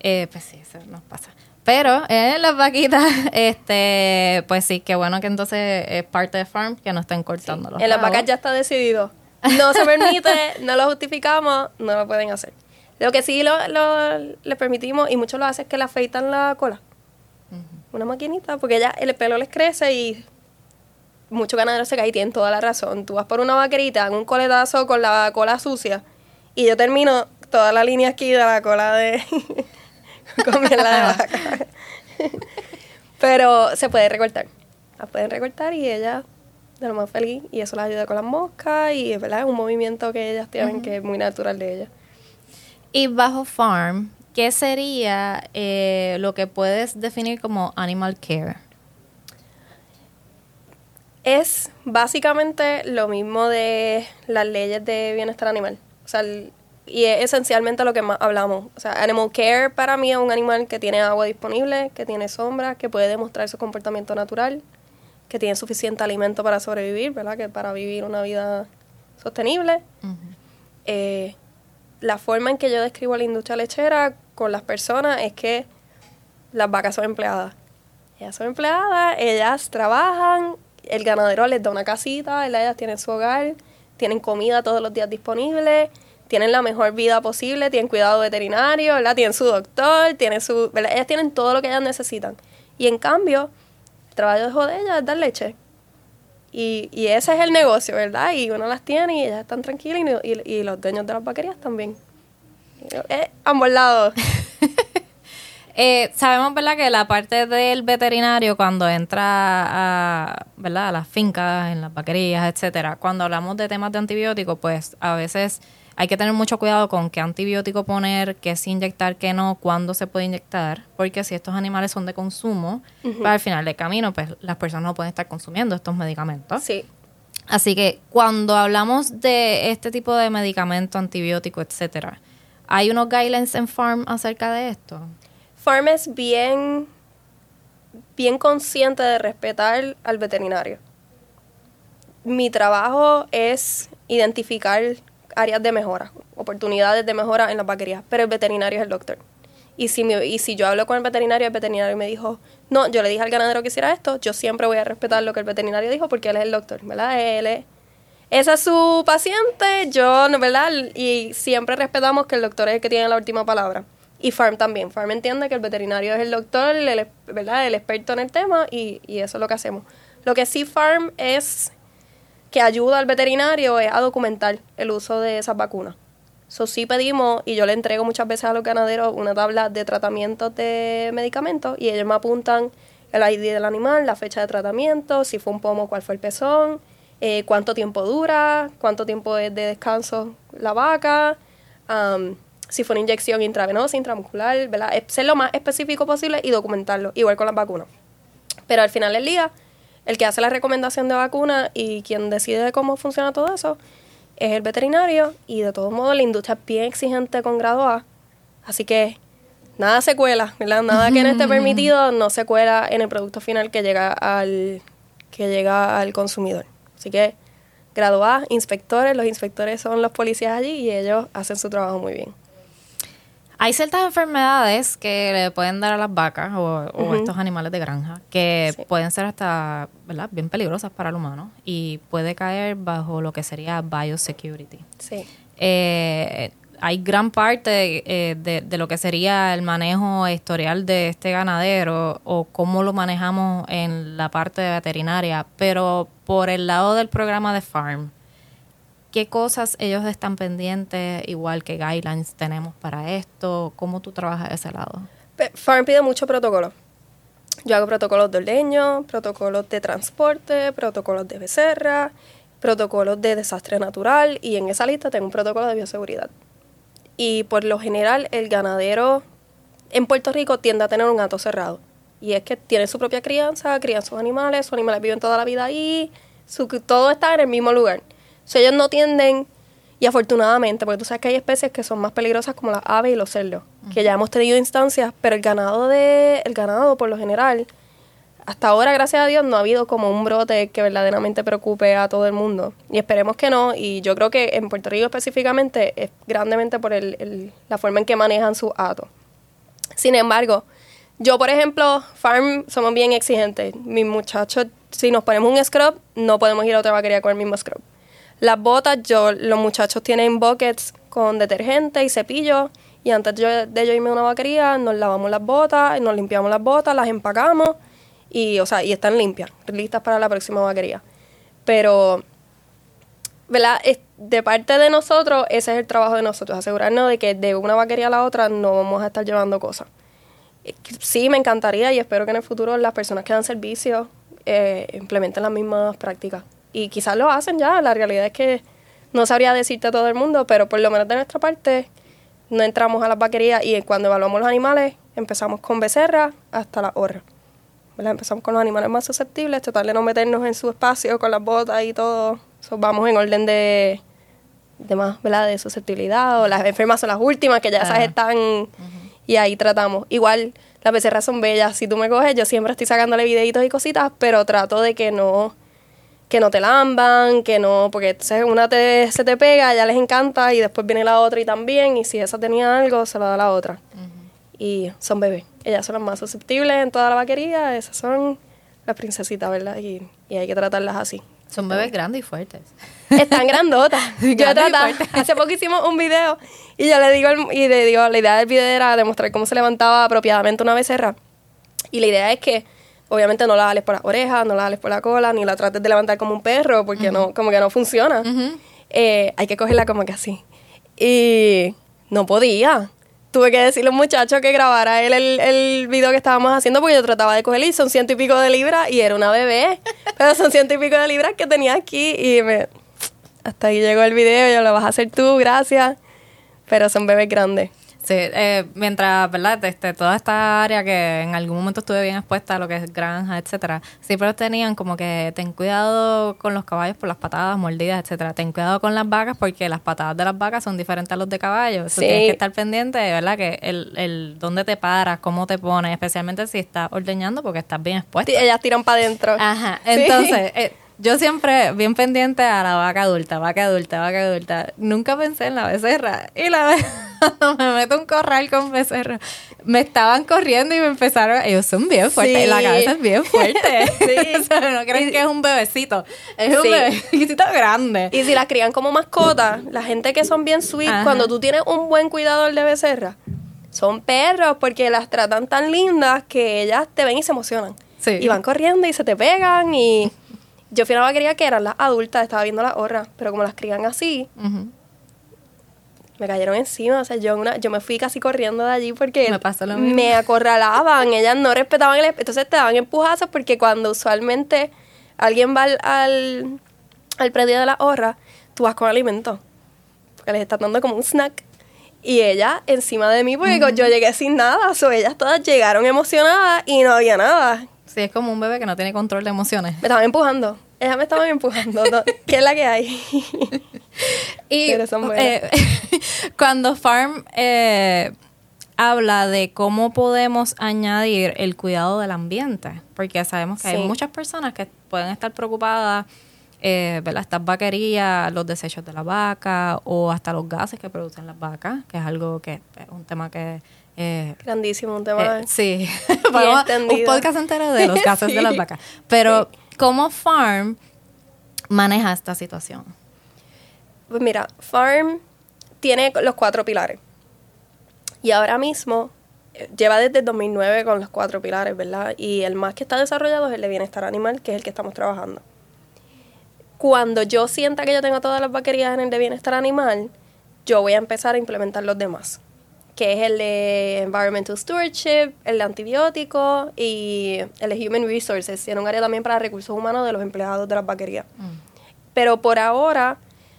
eh, pues sí, eso nos pasa. Pero en las vaquitas, este, pues sí, qué bueno que entonces es parte de farm que no estén cortando los En las vacas ya está decidido. No se permite, no lo justificamos, no lo pueden hacer. Lo que sí lo, lo- les permitimos, y muchos lo hacen, es que le afeitan la cola. Una maquinita, porque ya el pelo les crece y muchos ganaderos se caen y tienen toda la razón. Tú vas por una vaquerita, dan un coletazo con la cola sucia y yo termino toda la línea aquí de la cola de... con miel de vaca. Pero se puede recortar. La pueden recortar y ella de lo más feliz y eso la ayuda con las moscas y es verdad es un movimiento que ellas tienen que es muy natural de ellas. Y bajo farm, ¿qué sería eh, lo que puedes definir como animal care? Es básicamente lo mismo de las leyes de bienestar animal. O sea, el- y es esencialmente lo que más hablamos. O sea, animal care para mí es un animal que tiene agua disponible, que tiene sombra, que puede demostrar su comportamiento natural, que tiene suficiente alimento para sobrevivir, ¿verdad? Que para vivir una vida sostenible. Eh, la forma en que yo describo la industria lechera con las personas es que las vacas son empleadas. Ellas son empleadas, ellas trabajan, el ganadero les da una casita, ellas tienen su hogar, tienen comida todos los días disponible, tienen la mejor vida posible, tienen cuidado veterinario, ¿verdad? tienen su doctor, tienen su, ¿verdad? ellas tienen todo lo que ellas necesitan. Y en cambio, el trabajo de ellas es dar leche. Y, y ese es el negocio, ¿verdad? Y uno las tiene y ellas están tranquilas y los dueños de las vaquerías también. Eh, ambos lados. Eh, sabemos, ¿verdad?, que la parte del veterinario cuando entra a, ¿verdad?, a las fincas, en las vaquerías, etcétera, cuando hablamos de temas de antibióticos, pues a veces hay que tener mucho cuidado con qué antibiótico poner, qué sí inyectar, qué no, cuándo se puede inyectar, porque si estos animales son de consumo, al final del camino, pues las personas no pueden estar consumiendo estos medicamentos. Sí. Así que cuando hablamos de este tipo de medicamento, antibiótico, etcétera, ¿Hay unos guidelines en Farm acerca de esto? Farm es bien, bien consciente de respetar al veterinario. Mi trabajo es identificar áreas de mejora, oportunidades de mejora en las vaquerías, pero el veterinario es el doctor. Y si, y si yo hablo con el veterinario, el veterinario me dijo, no, yo le dije al ganadero que hiciera esto, yo siempre voy a respetar lo que el veterinario dijo porque él es el doctor, ¿verdad? Él es, esa es su paciente, yo, ¿verdad? Y siempre respetamos que el doctor es el que tiene la última palabra. Y Farm también. Farm entiende que el veterinario es el doctor, el, ¿verdad? El experto en el tema y, y eso es lo que hacemos. Lo que sí Farm es que ayuda al veterinario es a documentar el uso de esas vacunas. Eso sí pedimos, y yo le entrego muchas veces a los ganaderos una tabla de tratamientos de medicamentos y ellos me apuntan el ID del animal, la fecha de tratamiento, si fue un pomo, cuál fue el pezón, eh, cuánto tiempo dura, cuánto tiempo es de descanso la vaca, si fue una inyección intravenosa, intramuscular, ¿verdad? Ser lo más específico posible y documentarlo, igual con las vacunas. Pero al final del día, el que hace la recomendación de vacuna y quien decide cómo funciona todo eso es el veterinario y de todos modos la industria es bien exigente con grado A. Así que nada se cuela, ¿verdad? Nada que no esté permitido no se cuela en el producto final que llega al, que llega al consumidor. Así que grado A, inspectores, los inspectores son los policías allí y ellos hacen su trabajo muy bien. Hay ciertas enfermedades que le pueden dar a las vacas o, estos animales de granja que pueden ser hasta ¿verdad? bien peligrosas para el humano y puede caer bajo lo que sería biosecurity. Sí. Eh, hay gran parte eh, de, de, lo que sería el manejo historial de este ganadero o cómo lo manejamos en la parte veterinaria, pero por el lado del programa de Farm, ¿Qué cosas ellos están pendientes, igual que guidelines tenemos para esto? ¿Cómo tú trabajas ese lado? Farm pide mucho protocolo. Yo hago protocolos de ordeño, protocolos de transporte, protocolos de becerra, protocolos de desastre natural y en esa lista tengo un protocolo de bioseguridad. Y por lo general el ganadero en Puerto Rico tiende a tener un gato cerrado. Y es que tiene su propia crianza, crían sus animales, sus animales viven toda la vida ahí, todo está en el mismo lugar. So, ellos no tienden, y afortunadamente, porque tú sabes que hay especies que son más peligrosas como las aves y los cerdos, que ya hemos tenido instancias, pero el ganado de, el ganado por lo general, hasta ahora, gracias a Dios, no ha habido como un brote que verdaderamente preocupe a todo el mundo. Y esperemos que no. Y yo creo que en Puerto Rico específicamente es grandemente por el, la forma en que manejan sus atos. Sin embargo, yo, por ejemplo, Farm somos bien exigentes. Mis muchachos, si nos ponemos un scrub, no podemos ir a otra vaquería con el mismo scrub. Las botas, yo, los muchachos tienen buckets con detergente y cepillo. Y antes de yo irme a una vaquería, nos lavamos las botas, nos limpiamos las botas, las empacamos y, o sea, y están limpias, listas para la próxima vaquería. Pero, ¿verdad? de parte de nosotros, ese es el trabajo de nosotros, asegurarnos de que de una vaquería a la otra no vamos a estar llevando cosas. Eh, sí, me encantaría y espero que en el futuro las personas que dan servicio eh, implementen las mismas prácticas y quizás lo hacen ya, la realidad es que no sabría decirte a todo el mundo, pero por lo menos de nuestra parte no entramos a las vaquerías y cuando evaluamos los animales empezamos con becerra hasta la horra. Empezamos con los animales más susceptibles, tratar de no meternos en su espacio con las botas y todo. vamos en orden de, de más, ¿verdad? De susceptibilidad o las enfermas son las últimas que ya esas están y ahí tratamos. Igual las becerras son bellas, si tú me coges yo siempre estoy sacándole videitos y cositas, pero trato de que no que no te lamban, que no, porque entonces una te, se te pega, ya les encanta y después viene la otra y también, y si esa tenía algo, se la da la otra. Y son bebés. Ellas son las más susceptibles en toda la vaquería, esas son las princesitas, ¿verdad? Y, hay que tratarlas así. Son bebés grandes y fuertes. Están grandotas. yo trataba, hace poco hicimos un video y yo le digo, y le digo, la idea del video era demostrar cómo se levantaba apropiadamente una becerra. Y la idea es que obviamente no la jales por las orejas, no la jales por la cola, ni la trates de levantar como un perro, porque no, como que no funciona. Eh, hay que cogerla como que así. Y no podía. Tuve que decirle a un muchacho que grabara él el, el video que estábamos haciendo porque yo trataba de cogerla y son ciento y pico de libras y era una bebé. pero son ciento y pico de libras que tenía aquí y me... Hasta ahí llegó el video, yo lo vas a hacer tú, gracias. Pero son bebés grandes. Sí, eh, mientras, ¿verdad? Este, toda esta área que en algún momento estuve bien expuesta a lo que es granja, etcétera, siempre tenían como que ten cuidado con los caballos por las patadas, mordidas, etcétera. Ten cuidado con las vacas porque las patadas de las vacas son diferentes a los de caballos. Sí. tienes que estar pendiente, ¿verdad? Que el, el dónde te paras, cómo te pones, especialmente si estás ordeñando porque estás bien expuesta. Ellas tiran para adentro. Ajá, Sí. entonces, eh, yo siempre bien pendiente a la vaca adulta, vaca adulta, vaca adulta. Nunca pensé en la becerra. Y la vez cuando me meto un corral con becerra, me estaban corriendo y me empezaron, ellos son bien fuertes, Sí. la cabeza es bien fuerte. Sí. O sea, no creen Y- que es un bebecito, es un bebecito grande. Y si las crían como mascotas, la gente que son bien sweet, Ajá. cuando tú tienes un buen cuidador de becerra, son perros porque las tratan tan lindas que ellas te ven y se emocionan. Sí. Y van corriendo y se te pegan y... Yo fui a una vaquería que eran las adultas, estaba viendo las horras, pero como las crían así, me cayeron encima. O sea, yo, una, yo me fui casi corriendo de allí porque Me me acorralaban. Ellas no respetaban el... Entonces te daban empujazos porque cuando usualmente alguien va al, al, al predio de la horra, tú vas con alimento. Porque les estás dando como un snack. Y ella encima de mí, porque yo llegué sin nada. O ellas todas llegaron emocionadas y no había nada. Sí, es como un bebé que no tiene control de emociones. Me estaban empujando. Ellas me estaban empujando. No, ¿Qué es la que hay? Y eh, cuando Farm eh, habla de cómo podemos añadir el cuidado del ambiente, porque sabemos que hay muchas personas que pueden estar preocupadas, eh, ¿verdad? Estas vaquerías, los desechos de la vaca o hasta los gases que producen las vacas, que es algo que es un tema que... eh, Grandísimo un tema. eh, sí, un podcast entero de los gases de las Sí. vacas. Pero, ¿cómo Farm maneja esta situación? Pues mira, Farm tiene los cuatro pilares. Y ahora mismo eh, lleva desde el 2009 con los cuatro pilares, ¿verdad? Y el más que está desarrollado es el de bienestar animal, que es el que estamos trabajando. Cuando yo sienta que yo tengo todas las vaquerías en el de bienestar animal, yo voy a empezar a implementar los demás, que es el de environmental stewardship, el de antibióticos y el de human resources. Tiene un área también para recursos humanos de los empleados de las vaquerías. Pero por ahora,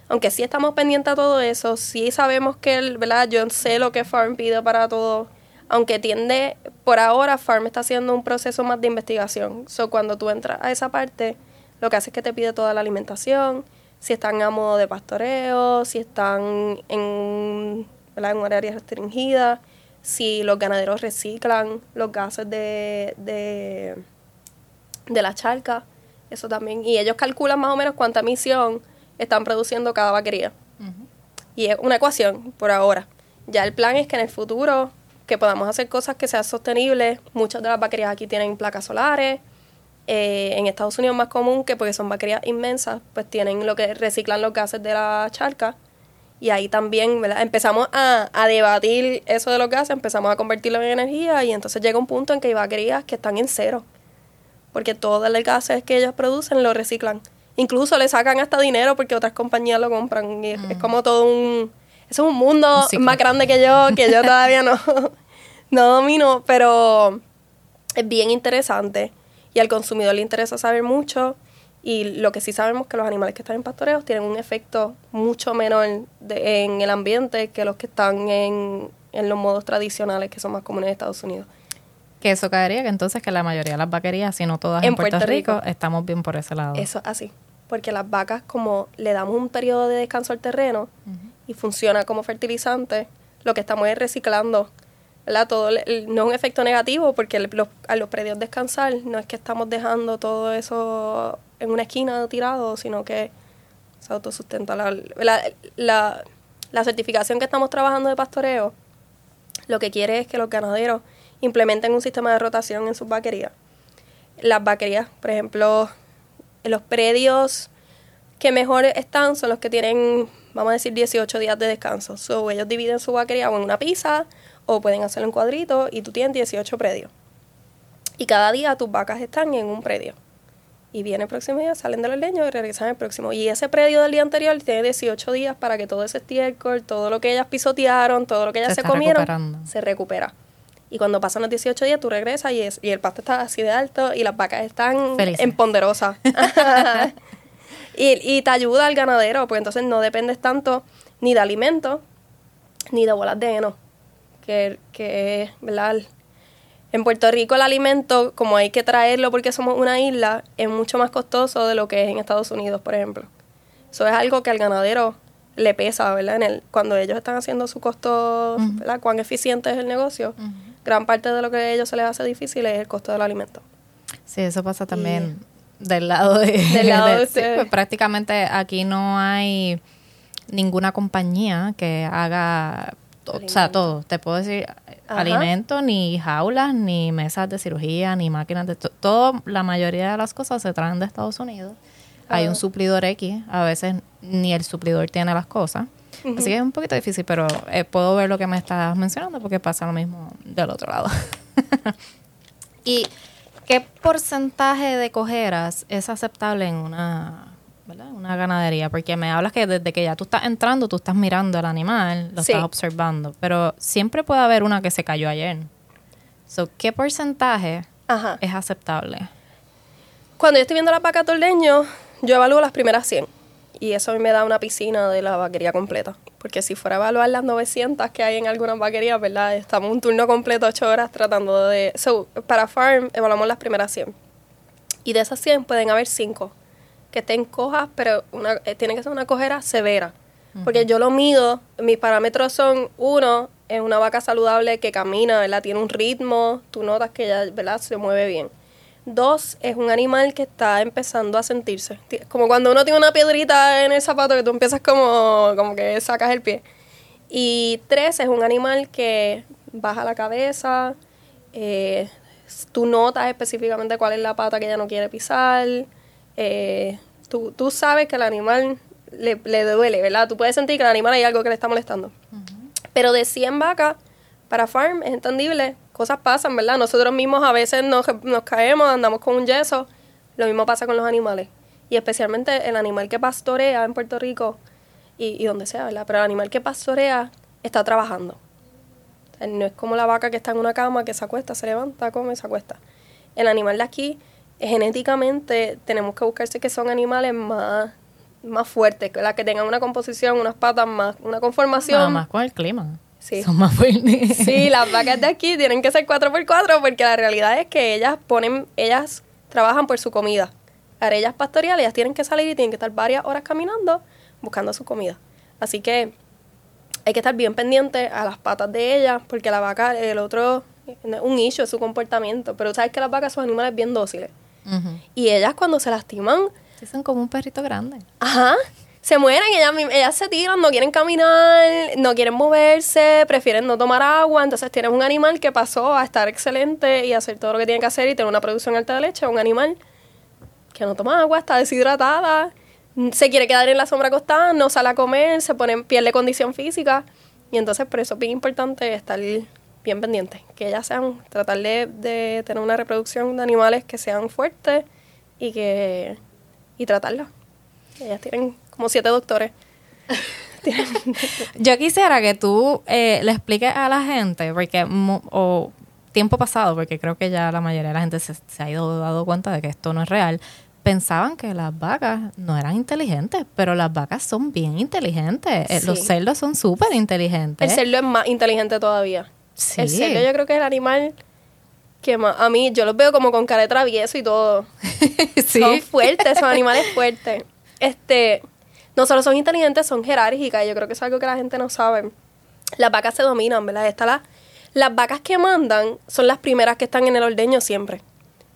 aunque sí estamos pendientes a todo eso, sí sabemos que, el, ¿verdad? Yo sé lo que Farm pide para todo. Aunque tiende, por ahora, Farm está haciendo un proceso más de investigación. So, cuando tú entras a esa parte, lo que hace es que te pide toda la alimentación, si están a modo de pastoreo, si están en, ¿verdad? en un área restringida, si los ganaderos reciclan los gases de, de, de la charca, eso también. Y ellos calculan más o menos cuánta emisión están produciendo cada vaquería. Y es una ecuación por ahora. Ya el plan es que en el futuro que podamos hacer cosas que sean sostenibles. Muchas de las vaquerías aquí tienen placas solares. Eh, en Estados Unidos es más común que porque son vaquerías inmensas, pues tienen lo que reciclan los gases de la charca. Y ahí también ¿verdad? empezamos a, a debatir eso de los gases, empezamos a convertirlo en energía y entonces llega un punto en que hay vaquerías que están en cero porque todo el gases que ellos producen lo reciclan. Incluso le sacan hasta dinero porque otras compañías lo compran. Y es, es como todo un... Eso es un mundo Un más grande que yo, que yo todavía no, no domino, pero es bien interesante. Y al consumidor le interesa saber mucho. Y lo que sí sabemos es que los animales que están en pastoreos tienen un efecto mucho menor de- en el ambiente que los que están en, en los modos tradicionales que son más comunes en Estados Unidos. Que eso caería que entonces que la mayoría de las vaquerías, si no todas en, En Puerto, Puerto Rico, Rico. estamos bien por ese lado. Eso así. Porque las vacas, como le damos un periodo de descanso al terreno y funciona como fertilizante, lo que estamos es reciclando. ¿verdad? Todo el- no es un efecto negativo porque el- los, a los predios descansar no es que estamos dejando todo eso en una esquina tirado, sino que se autosustenta. La, la, la, la certificación que estamos trabajando de pastoreo lo que quiere es que los ganaderos implementen un sistema de rotación en sus vaquerías. Las vaquerías, por ejemplo, los predios que mejor están son los que tienen, vamos a decir, 18 días de descanso. So, ellos dividen su vaquería o en una pizza o pueden hacerlo en cuadritos y tú tienes 18 predios. Y cada día tus vacas están en un predio. Y viene el próximo día, salen de los leños y regresan el próximo. Y ese predio del día anterior tiene 18 días para que todo ese estiércol, todo lo que ellas pisotearon, todo lo que ellas Se comieron, se recupera. Y cuando pasan los 18 días, tú regresas y, es, y el pasto está así de alto y las vacas están Felices. en ponderosa. y, y te ayuda al ganadero, porque entonces no dependes tanto ni de alimento ni de bolas de heno. que, que ¿verdad? En Puerto Rico el alimento, como hay que traerlo porque somos una isla, es mucho más costoso de lo que es en Estados Unidos, por ejemplo. Eso es algo que al ganadero le pesa, ¿verdad? En el, cuando ellos están haciendo su costo, ¿verdad? Cuán eficiente es el negocio, gran parte de lo que a ellos se les hace difícil es el costo del alimento. Sí, eso pasa también del lado de... Del lado de, pues, prácticamente aquí no hay ninguna compañía que haga o sea, todo. Te puedo decir alimento, ni jaulas, ni mesas de cirugía, ni máquinas de... todo, la mayoría de las cosas se traen de Estados Unidos. Hay un suplidor X, a veces ni el suplidor tiene las cosas. Así que es un poquito difícil, pero eh, puedo ver lo que me estás mencionando porque pasa lo mismo del otro lado. ¿Y qué porcentaje de cojeras es aceptable en una una ganadería, porque me hablas que desde que ya tú estás entrando, tú estás mirando al animal, lo estás observando, pero siempre puede haber una que se cayó ayer. So, ¿Qué porcentaje es aceptable? Cuando yo estoy viendo la vaca tordeño, yo evalúo las primeras 100 y eso a mí me da una piscina de la vaquería completa. Porque si fuera a evaluar las 900 que hay en algunas vaquerías, ¿verdad? Estamos un turno completo, 8 horas, tratando de... So, para farm evaluamos las primeras 100. Y de esas 100 pueden haber 5 que estén cojas, pero una, eh, tiene que ser una cojera severa. Porque yo lo mido, mis parámetros son, uno, es una vaca saludable que camina, ¿verdad? Tiene un ritmo, tú notas que ella, ¿verdad? Se mueve bien. Dos, es un animal que está empezando a sentirse. Como cuando uno tiene una piedrita en el zapato que tú empiezas como, como que sacas el pie. Y tres, es un animal que baja la cabeza, eh, tú notas específicamente cuál es la pata que ella no quiere pisar, eh, tú, tú, sabes que el animal le, duele, ¿verdad? Tú puedes sentir que el animal hay algo que le está molestando. Pero de 100 vacas para farm es entendible, cosas pasan, ¿verdad? Nosotros mismos a veces nos, nos caemos, andamos con un yeso, lo mismo pasa con los animales. Y especialmente el animal que pastorea en Puerto Rico y, y donde sea, ¿verdad? Pero el animal que pastorea está trabajando. no es como la vaca que está en una cama, que se acuesta, se levanta, come, se acuesta. El animal de aquí genéticamente tenemos que buscarse que son animales más, más fuertes, que, que tengan una composición, unas patas más, una conformación. Nada más con el clima. Sí. Son más fuertes. Sí, las vacas de aquí tienen que ser 4x4 porque la realidad es que ellas ponen, ellas trabajan por su comida. Para ellas pastoriales, ellas tienen que salir y tienen que estar varias horas caminando buscando su comida. Así que hay que estar bien pendiente a las patas de ellas porque la vaca, el otro, un issue es su comportamiento. Pero sabes que las vacas son animales bien dóciles. Y ellas cuando se lastiman... son como un perrito grande. Ajá. Se mueren, ellas, ellas se tiran, no quieren caminar, no quieren moverse, prefieren no tomar agua. Entonces tienes un animal que pasó a estar excelente y hacer todo lo que tiene que hacer y tener una producción alta de leche. Un animal que no toma agua, está deshidratada, se quiere quedar en la sombra acostada, no sale a comer, se pone en piel de condición física. Y entonces por eso es bien importante estar bien pendientes, que ellas sean, tratar de, tener una reproducción de animales que sean fuertes y que y tratarlas. Ellas tienen como siete doctores. Yo quisiera que tú eh, le expliques a la gente, porque o tiempo pasado, porque creo que ya la mayoría de la gente se, ha ido dado cuenta de que esto no es real, pensaban que las vacas no eran inteligentes, pero las vacas son bien inteligentes. Eh, los cerdos son súper inteligentes. El cerdo es más inteligente todavía. El cerdo yo creo que es el animal que más, a mí yo los veo como con cara de travieso y todo. Son fuertes, son animales fuertes. Este, no solo son inteligentes, son jerárquicas. Yo creo que es algo que la gente no sabe. Las vacas se dominan, ¿verdad? Está la, las vacas que mandan son las primeras que están en el ordeño siempre.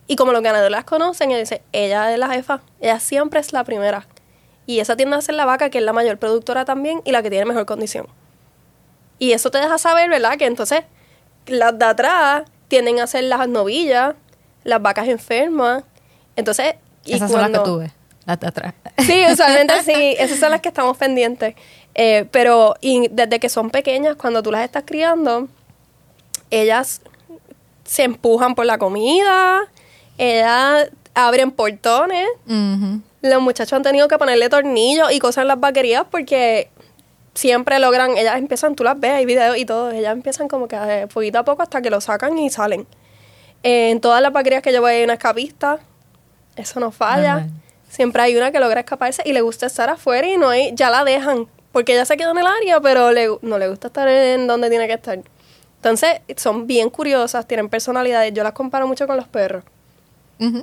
Y como los ganadores las conocen, ella dice, ella es la jefa, ella siempre es la primera. Y esa tiende a ser la vaca que es la mayor productora también y la que tiene mejor condición. Y eso te deja saber, ¿verdad? Que entonces las de atrás tienden a ser las novillas, las vacas enfermas. Entonces, y esas son las que tuve, las de atrás. Sí, usualmente sí, esas son las que estamos pendientes. Eh, pero y desde que son pequeñas, cuando tú las estás criando, ellas se empujan por la comida, ellas abren portones. Los muchachos han tenido que ponerle tornillos y cosas en las vaquerías porque siempre logran, ellas empiezan, tú las ves, hay videos y todo, ellas empiezan como que a, poquito a poco hasta que lo sacan y salen. en todas las vaquerías que yo voy hay una escapista, eso no falla. Siempre hay una que logra escaparse y le gusta estar afuera y no hay, ya la dejan, porque ella se quedó en el área, pero le, no le gusta estar en donde tiene que estar. Entonces, son bien curiosas, tienen personalidades. Yo las comparo mucho con los perros.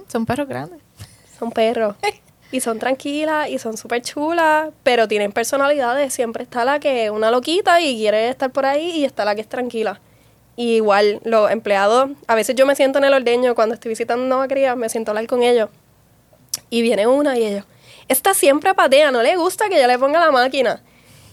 Son perros grandes. Son perros. Y son tranquilas y son súper chulas, pero tienen personalidades. Siempre está la que es una loquita y quiere estar por ahí y está la que es tranquila. Y igual, los empleados, a veces yo me siento en el ordeño cuando estoy visitando una cría, me siento a hablar con ellos. Y viene una y ellos, esta siempre patea, no le gusta que yo le ponga la máquina.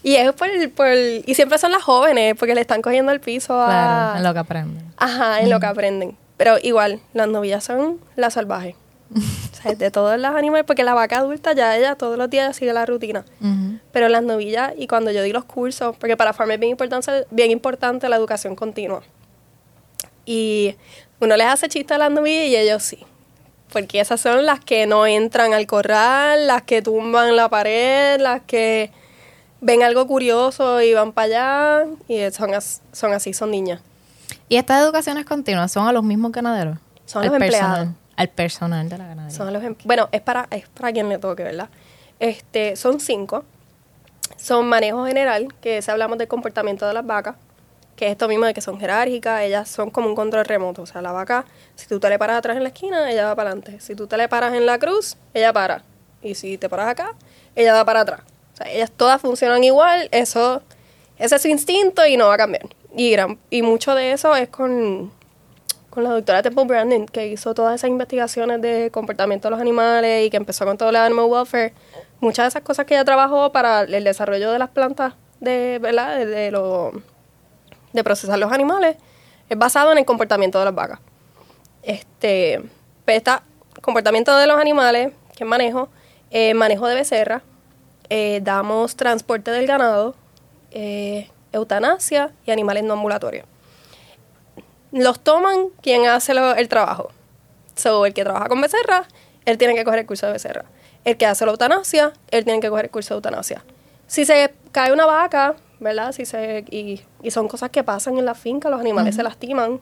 Y es por, por y siempre son las jóvenes, porque le están cogiendo el piso a... Claro, en lo que aprenden. Ajá, en lo que aprenden. Pero igual, las novillas son las salvajes. o sea, de todos los animales, porque la vaca adulta ya ella todos los días sigue la rutina. Pero las novillas, y cuando yo di los cursos, porque para Farm es bien importante, bien importante la educación continua. Y uno les hace chiste a las novillas y ellos sí. Porque esas son las que no entran al corral, las que tumban la pared, las que ven algo curioso y van para allá. Y son, as- son así, son niñas. ¿Y estas educaciones continuas son a los mismos ganaderos? Son los empleados. Al personal de la ganadería. Son em- bueno, es para, es para quien le toque, ¿verdad? Este, son cinco. Son manejo general, que es hablamos del comportamiento de las vacas, que es esto mismo de que son jerárquicas, ellas son como un control remoto. O sea, la vaca, si tú te le paras atrás en la esquina, ella va para adelante. Si tú te le paras en la cruz, ella para. Y si te paras acá, ella va para atrás. O sea, ellas todas funcionan igual, eso, ese es su instinto y no va a cambiar. Y, gran- y mucho de eso es con, con la doctora Temple Brandon, que hizo todas esas investigaciones de comportamiento de los animales y que empezó con todo el animal welfare. Muchas de esas cosas que ella trabajó para el desarrollo de las plantas, de, ¿verdad? De, de procesar los animales, es basado en el comportamiento de las vacas. Este, pues está comportamiento de los animales, que manejo, eh, manejo de becerra, eh, damos transporte del ganado, eh, eutanasia y animales no ambulatorios los toman quien hace lo- el trabajo. So, el que trabaja con becerra, él tiene que coger el curso de becerra. El que hace la eutanasia, él tiene que coger el curso de eutanasia. Si se cae una vaca, ¿verdad? Si se, y, y son cosas que pasan en la finca, los animales se lastiman,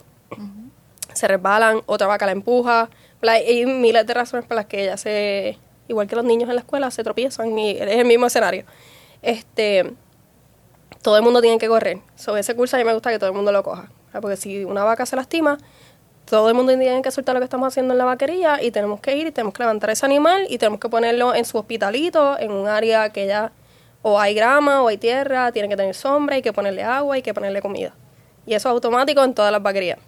se resbalan, otra vaca la empuja. Hay miles de razones por las que ella se, igual que los niños en la escuela, se tropiezan y es el mismo escenario. Este, todo el mundo tiene que correr. Sobre ese curso a mí me gusta que todo el mundo lo coja. Porque si una vaca se lastima, todo el mundo tiene que soltar lo que estamos haciendo en la vaquería y tenemos que ir y tenemos que levantar ese animal y tenemos que ponerlo en su hospitalito, en un área que ya o hay grama o hay tierra, tiene que tener sombra, hay que ponerle agua, hay que ponerle comida. Y eso es automático en todas las vaquerías.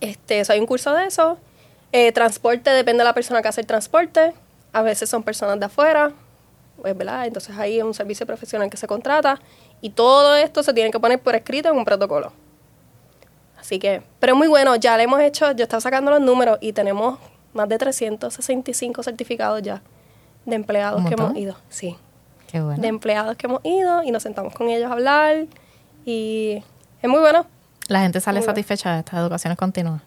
Este, hay un curso de eso. Eh, transporte, depende de la persona que hace el transporte. A veces son personas de afuera, pues, ¿verdad? Entonces ahí es un servicio profesional que se contrata y todo esto se tiene que poner por escrito en un protocolo. Así que, pero es muy bueno, ya le hemos hecho, yo estaba sacando los números y tenemos más de 365 certificados ya de empleados ¿Un que hemos ido. Sí, Qué bueno. de empleados que hemos ido y nos sentamos con ellos a hablar y es muy bueno. La gente sale Muy bueno. satisfecha de estas educaciones continuas.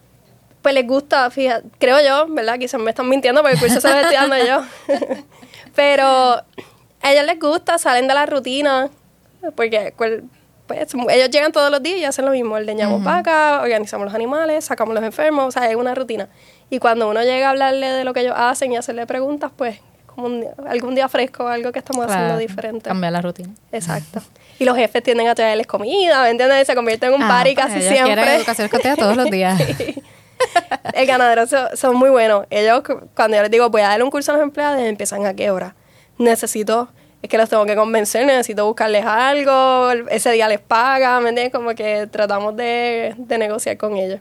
Pues les gusta, fíjate, creo yo, ¿verdad? Quizás me están mintiendo porque el curso se lo estoy dando yo. Pero a ellos les gusta, salen de la rutina, porque cual- pues, ellos llegan todos los días y hacen lo mismo. Ordeñamos vacas, organizamos los animales, sacamos los enfermos, o sea, es una rutina. Y cuando uno llega a hablarle de lo que ellos hacen y hacerle preguntas, pues es como un día- algún día fresco, algo que estamos haciendo diferente. Cambiar la rutina. Exacto. Y los jefes tienden a traerles comida, ¿me entiendes? Se convierte en un Ah, party pues casi ellos siempre. educación todos los días. El ganadero son, son muy buenos. Ellos, cu- cuando yo les digo, voy a darle un curso a los empleados, empiezan a qué hora. Necesito, es que los tengo que convencer, necesito buscarles algo, ese día les paga, ¿me entiendes? Como que tratamos de, de negociar con ellos.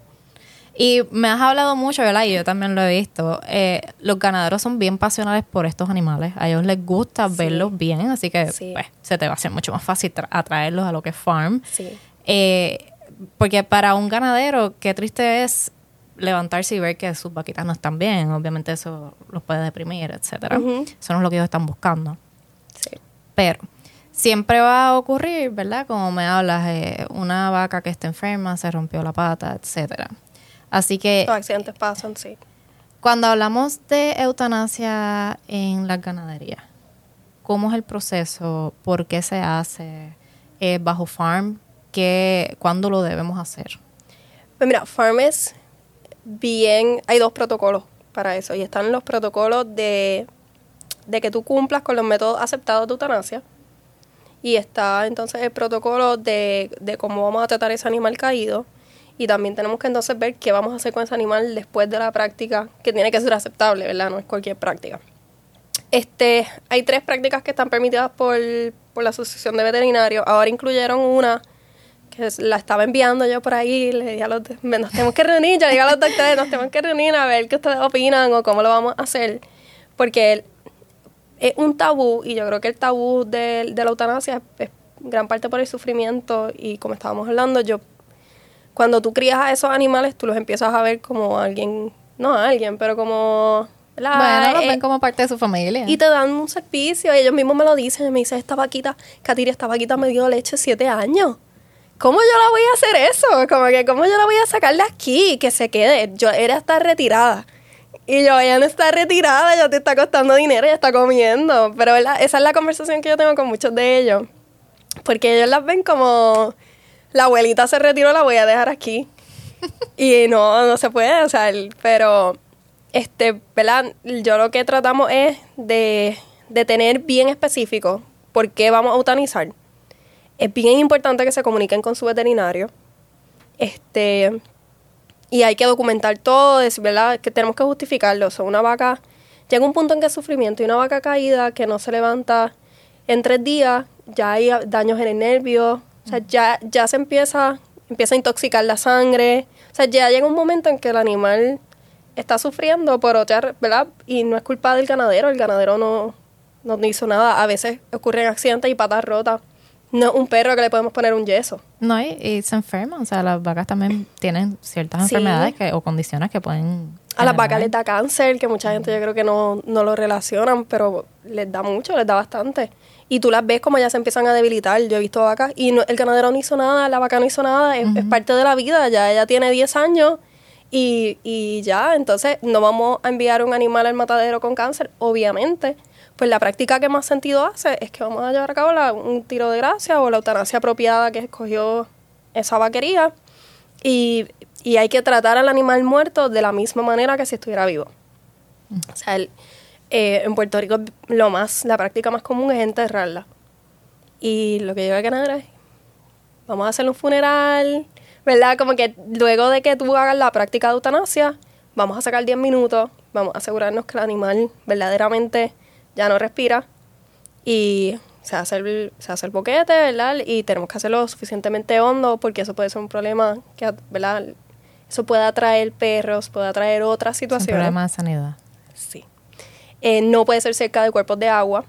Y me has hablado mucho, ¿verdad? Y yo también lo he visto. Eh, los ganaderos son bien pasionales por estos animales. A ellos les gusta Sí. verlos bien, así que Sí. pues, se te va a hacer mucho más fácil tra- atraerlos a lo que es farm. Sí. Eh, porque para un ganadero, qué triste es levantarse y ver que sus vaquitas no están bien. Obviamente eso los puede deprimir, etcétera. Ujú. Eso no es lo que ellos están buscando. Pero siempre va a ocurrir, ¿verdad? Como me hablas, eh, una vaca que está enferma, se rompió la pata, etcétera. Así que Los accidentes pasan, sí. cuando hablamos de eutanasia en las ganaderías, ¿cómo es el proceso? ¿Por qué se hace? ¿Es bajo farm? ¿Qué, ¿Cuándo lo debemos hacer? Pues mira, Farm es bien, hay dos protocolos para eso y están los protocolos de, de que tú cumplas con los métodos aceptados de eutanasia y está entonces el protocolo de, de cómo vamos a tratar ese animal caído Y también tenemos que entonces ver qué vamos a hacer con ese animal después de la práctica, que tiene que ser aceptable, ¿verdad? No es cualquier práctica. Este, hay tres prácticas que están permitidas por, por la Asociación de Veterinarios. Ahora incluyeron una que la estaba enviando yo por ahí, le dije a los, nos tenemos que reunir, yo le dije a los doctores, nos tenemos que reunir a ver qué ustedes opinan o cómo lo vamos a hacer, porque es un tabú y yo creo que el tabú de, de la eutanasia es, gran parte por el sufrimiento y como estábamos hablando, yo, cuando tú crías a esos animales, tú los empiezas a ver como alguien, no a alguien, pero como bueno, los ven eh, como parte de su familia. Y te dan un servicio. Y ellos mismos me lo dicen. Me dicen, esta vaquita, Katiri, esta vaquita me dio leche siete años. ¿cómo yo la voy a hacer eso? Como que, ¿cómo yo la voy a sacar de aquí? Que se quede. Yo era estar retirada. Y yo, ella no está retirada, ya te está costando dinero, ya está comiendo. Pero ¿verdad? esa es la conversación que yo tengo con muchos de ellos. Porque ellos las ven como, la abuelita se retiró, la voy a dejar aquí. y no, no se puede, o sea, pero, este, ¿verdad? Yo lo que tratamos es de, de tener bien específico por qué vamos a eutanizar es bien importante que se comuniquen con su veterinario. Este, y hay que documentar todo, es verdad que tenemos que justificarlo. O sea, una vaca llega un punto en que sufrimiento y una vaca caída que no se levanta en tres días, ya hay daños en el nervio, o sea, ya, ya se empieza, empieza a intoxicar la sangre. O sea, ya llega un momento en que el animal está sufriendo por otra, ¿verdad? Y no es culpa del ganadero, el ganadero no, no hizo nada. A veces ocurren accidentes y patas rotas. No un perro que le podemos poner un yeso. No, y, se enferman. O sea, las vacas también tienen ciertas enfermedades que, o condiciones que pueden. A las vacas les da cáncer, que mucha gente yo creo que no, no lo relacionan, pero les da mucho, les da bastante. Y tú las ves como ya se empiezan a debilitar. Yo he visto vacas y el ganadero no hizo nada, la vaca no hizo nada, es, es parte de la vida. Ya ella tiene 10 años y, y ya, entonces no vamos a enviar un animal al matadero con cáncer, obviamente pues la práctica que más sentido hace es que vamos a llevar a cabo un tiro de gracia o la eutanasia apropiada que escogió esa vaquería y, hay que tratar al animal muerto de la misma manera que si estuviera vivo. O sea, eh, en Puerto Rico lo más, la práctica más común es enterrarla. Y lo que lleva a Canadá es, vamos a hacer un funeral, ¿verdad? Como que luego de que tú hagas la práctica de eutanasia, vamos a sacar 10 minutos, vamos a asegurarnos que el animal verdaderamente ya no respira y se hace el, se hace el boquete, ¿verdad? Y tenemos que hacerlo suficientemente hondo porque eso puede ser un problema que, ¿verdad? Eso puede atraer perros, puede atraer otras situaciones. un problema de sanidad. Sí. Eh, no puede ser cerca de cuerpos de agua.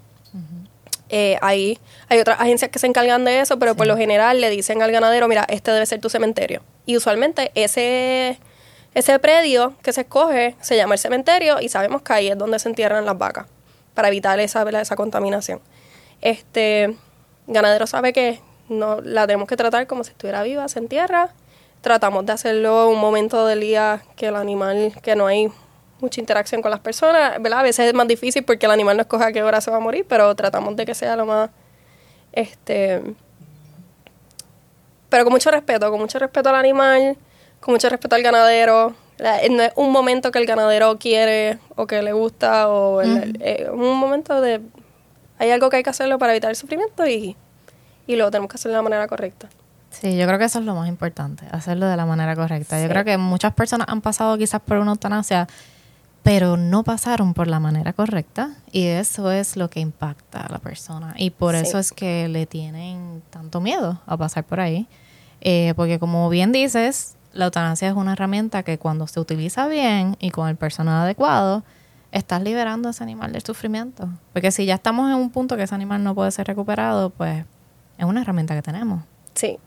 Eh, hay, hay otras agencias que se encargan de eso, pero por lo general le dicen al ganadero, mira, este debe ser tu cementerio. Y usualmente ese, ese predio que se escoge se llama el cementerio y sabemos que ahí es donde se entierran las vacas para evitar esa, esa contaminación. Este ganadero sabe que no la tenemos que tratar como si estuviera viva, se entierra. Tratamos de hacerlo un momento del día que el animal, que no hay mucha interacción con las personas, ¿verdad? A veces es más difícil porque el animal no escoge a qué hora se va a morir, pero tratamos de que sea lo más, este, pero con mucho respeto, con mucho respeto al animal, con mucho respeto al ganadero, es un momento que el ganadero quiere o que le gusta o eh, un momento de hay algo que hay que hacerlo para evitar el sufrimiento y, y luego tenemos que hacerlo de la manera correcta. Sí, yo creo que eso es lo más importante, hacerlo de la manera correcta. Yo creo que muchas personas han pasado quizás por una eutanasia, pero no pasaron por la manera correcta y eso es lo que impacta a la persona y por eso es que le tienen tanto miedo a pasar por ahí. Eh, porque como bien dices, la eutanasia es una herramienta que cuando se utiliza bien y con el personal adecuado, estás liberando a ese animal del sufrimiento. Porque si ya estamos en un punto que ese animal no puede ser recuperado, pues es una herramienta que tenemos. Sí.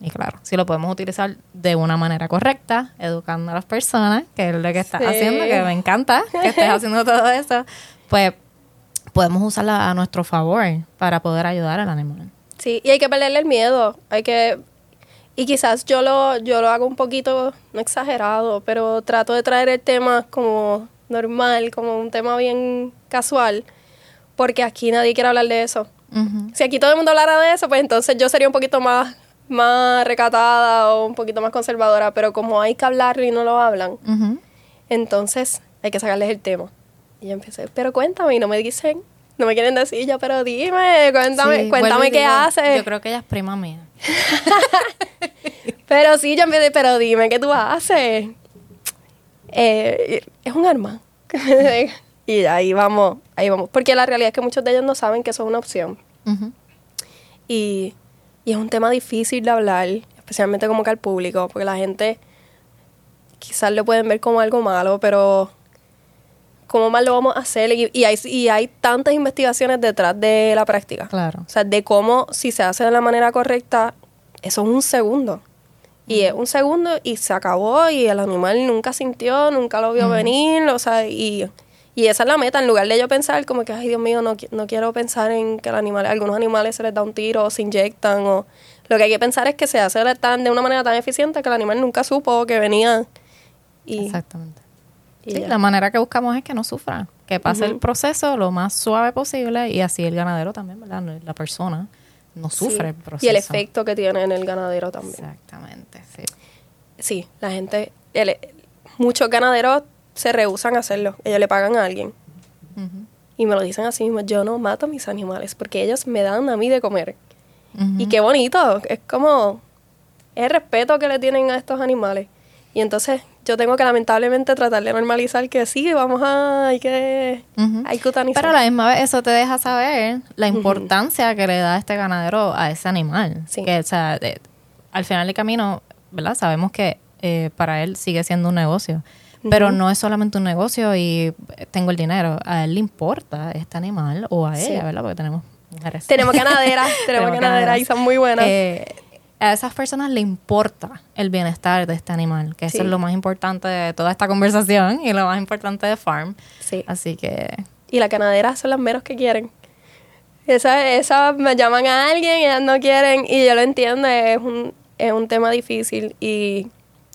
Y claro, si lo podemos utilizar de una manera correcta, educando a las personas, que es lo que estás haciendo, que me encanta que estés haciendo todo eso, pues podemos usarla a nuestro favor para poder ayudar al animal. Sí, y hay que perderle el miedo. Hay que y quizás yo lo, yo lo hago un poquito, no exagerado, pero trato de traer el tema como normal, como un tema bien casual, porque aquí nadie quiere hablar de eso. Si aquí todo el mundo hablara de eso, pues entonces yo sería un poquito más, más recatada o un poquito más conservadora, pero como hay que hablarlo y no lo hablan, entonces hay que sacarles el tema. Y yo empecé, pero cuéntame, y no me dicen, no me quieren decir ya, pero dime, cuéntame, cuéntame qué haces. Yo creo que ella es prima mía. Pero sí, yo empecé, pero dime, ¿qué tú haces? Eh, es un arma. y ahí vamos, ahí vamos. Porque la realidad es que muchos de ellos no saben que eso es una opción. Y, y es un tema difícil de hablar, especialmente como que al público, porque la gente quizás lo pueden ver como algo malo, pero ¿cómo más lo vamos a hacer? Y, y hay, y hay tantas investigaciones detrás de la práctica. Claro. O sea, de cómo, si se hace de la manera correcta, eso es un segundo. Y es un segundo y se acabó y el animal nunca sintió, nunca lo vio venir, o sea, y, y esa es la meta, en lugar de yo pensar como que, ay Dios mío, no, no quiero pensar en que el animal, algunos animales se les da un tiro o se inyectan, o lo que hay que pensar es que se hace tan- de una manera tan eficiente que el animal nunca supo que venía. Y, Exactamente. Sí, la manera que buscamos es que no sufra, que pase el proceso lo más suave posible y así el ganadero también, ¿verdad? La persona no sufre Sí. el proceso. Y el efecto que tiene en el ganadero también. Exactamente, sí. Sí, la gente, el- muchos ganaderos se rehusan a hacerlo. Ellos le pagan a alguien. Y me lo dicen así mismo, yo no mato a mis animales porque ellos me dan a mí de comer. Y qué bonito, es como el respeto que le tienen a estos animales. Y entonces yo tengo que lamentablemente tratar de normalizar que sí, vamos a, hay que, Ujú. hay que. Pero a la misma vez eso te deja saber la importancia que le da este ganadero a ese animal. Sí. Que, o sea, de- al final del camino, ¿verdad? Sabemos que eh, para él sigue siendo un negocio. Pero no es solamente un negocio y eh, tengo el dinero. A él le importa este animal o a Sí. ella, ¿verdad? Porque tenemos mujeres. Tenemos ganaderas, tenemos ganaderas y son muy buenas. Eh, a esas personas le importa el bienestar de este animal, que eso es lo más importante de toda esta conversación y lo más importante de Farm. sí. Así que Y las ganaderas son las menos que quieren. Esas esa me llaman a alguien y ellas no quieren. Y yo lo entiendo, es un, es un tema difícil. Y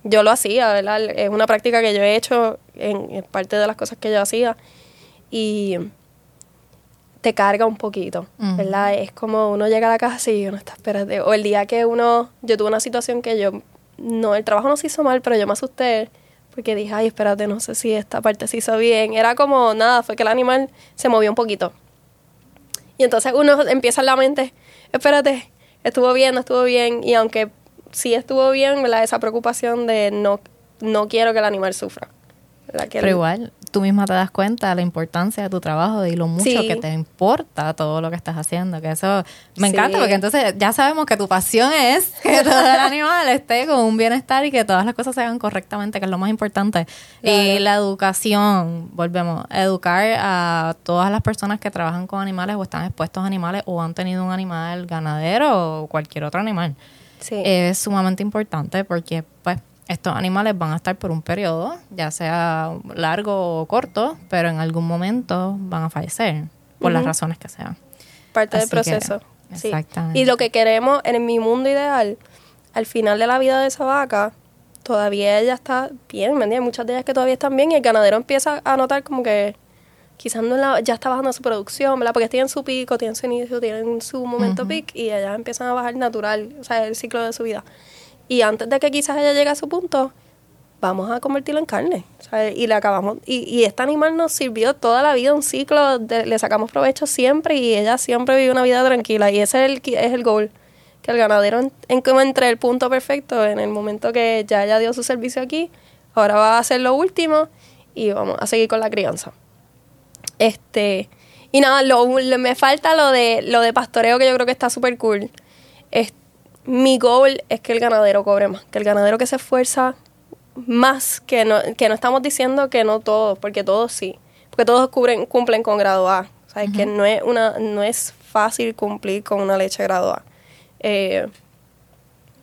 yo lo hacía, ¿verdad? Es una práctica que yo he hecho en, en parte de las cosas que yo hacía. Y te carga un poquito, Ujú. ¿verdad? Es como uno llega a la casa y uno está, espérate. O el día que uno, yo tuve una situación que yo, no, el trabajo no se hizo mal, pero yo me asusté porque dije, ay, espérate, no sé si esta parte se hizo bien. Era como, nada, fue que el animal se movió un poquito. Y entonces uno empieza en la mente, espérate, estuvo bien, no estuvo bien. Y aunque sí estuvo bien, ¿verdad? Esa preocupación de no, no quiero que el animal sufra. ¿verdad? Que Pero el- igual, tú misma te das cuenta de la importancia de tu trabajo y lo mucho Sí. que te importa todo lo que estás haciendo. Que eso me Sí. encanta porque entonces ya sabemos que tu pasión es que todo el animal esté con un bienestar y que todas las cosas se hagan correctamente, que es lo más importante. Y la educación, volvemos, educar a todas las personas que trabajan con animales o están expuestos a animales o han tenido un animal ganadero o cualquier otro animal sí. es sumamente importante porque pues estos animales van a estar por un periodo, ya sea largo o corto, pero en algún momento van a fallecer por las razones que sean. parte del que, proceso. sí. exactamente. Y lo que queremos en mi mundo ideal, al final de la vida de esa vaca, todavía ella está bien, ¿me entiendes? Muchas de ellas que todavía están bien y el ganadero empieza a notar como que quizás no la- ya está bajando su producción, ¿verdad? Porque tienen su pico, tienen su inicio, tienen su momento peak y ellas empiezan a bajar natural, o sea, el ciclo de su vida. Y antes de que quizás ella llegue a su punto, vamos a convertirlo en carne. y le acabamos. Y, y este animal nos sirvió toda la vida, un ciclo, le sacamos provecho siempre y ella siempre vive una vida tranquila. Y ese es el, es el goal. Que el ganadero en, el punto perfecto, en el momento que ya ella dio su servicio aquí, ahora va a hacer lo último y vamos a seguir con la crianza. Este, y nada, lo, me falta lo de lo de pastoreo que yo creo que está súper cool. Es, mi goal es que el ganadero cobre más, que el ganadero que se esfuerza más, que no, que no estamos diciendo que no todos, porque todos sí, porque todos cubren, cumplen con grado A. O sea, es que no es, una, no es fácil cumplir con una leche grado A. Eh,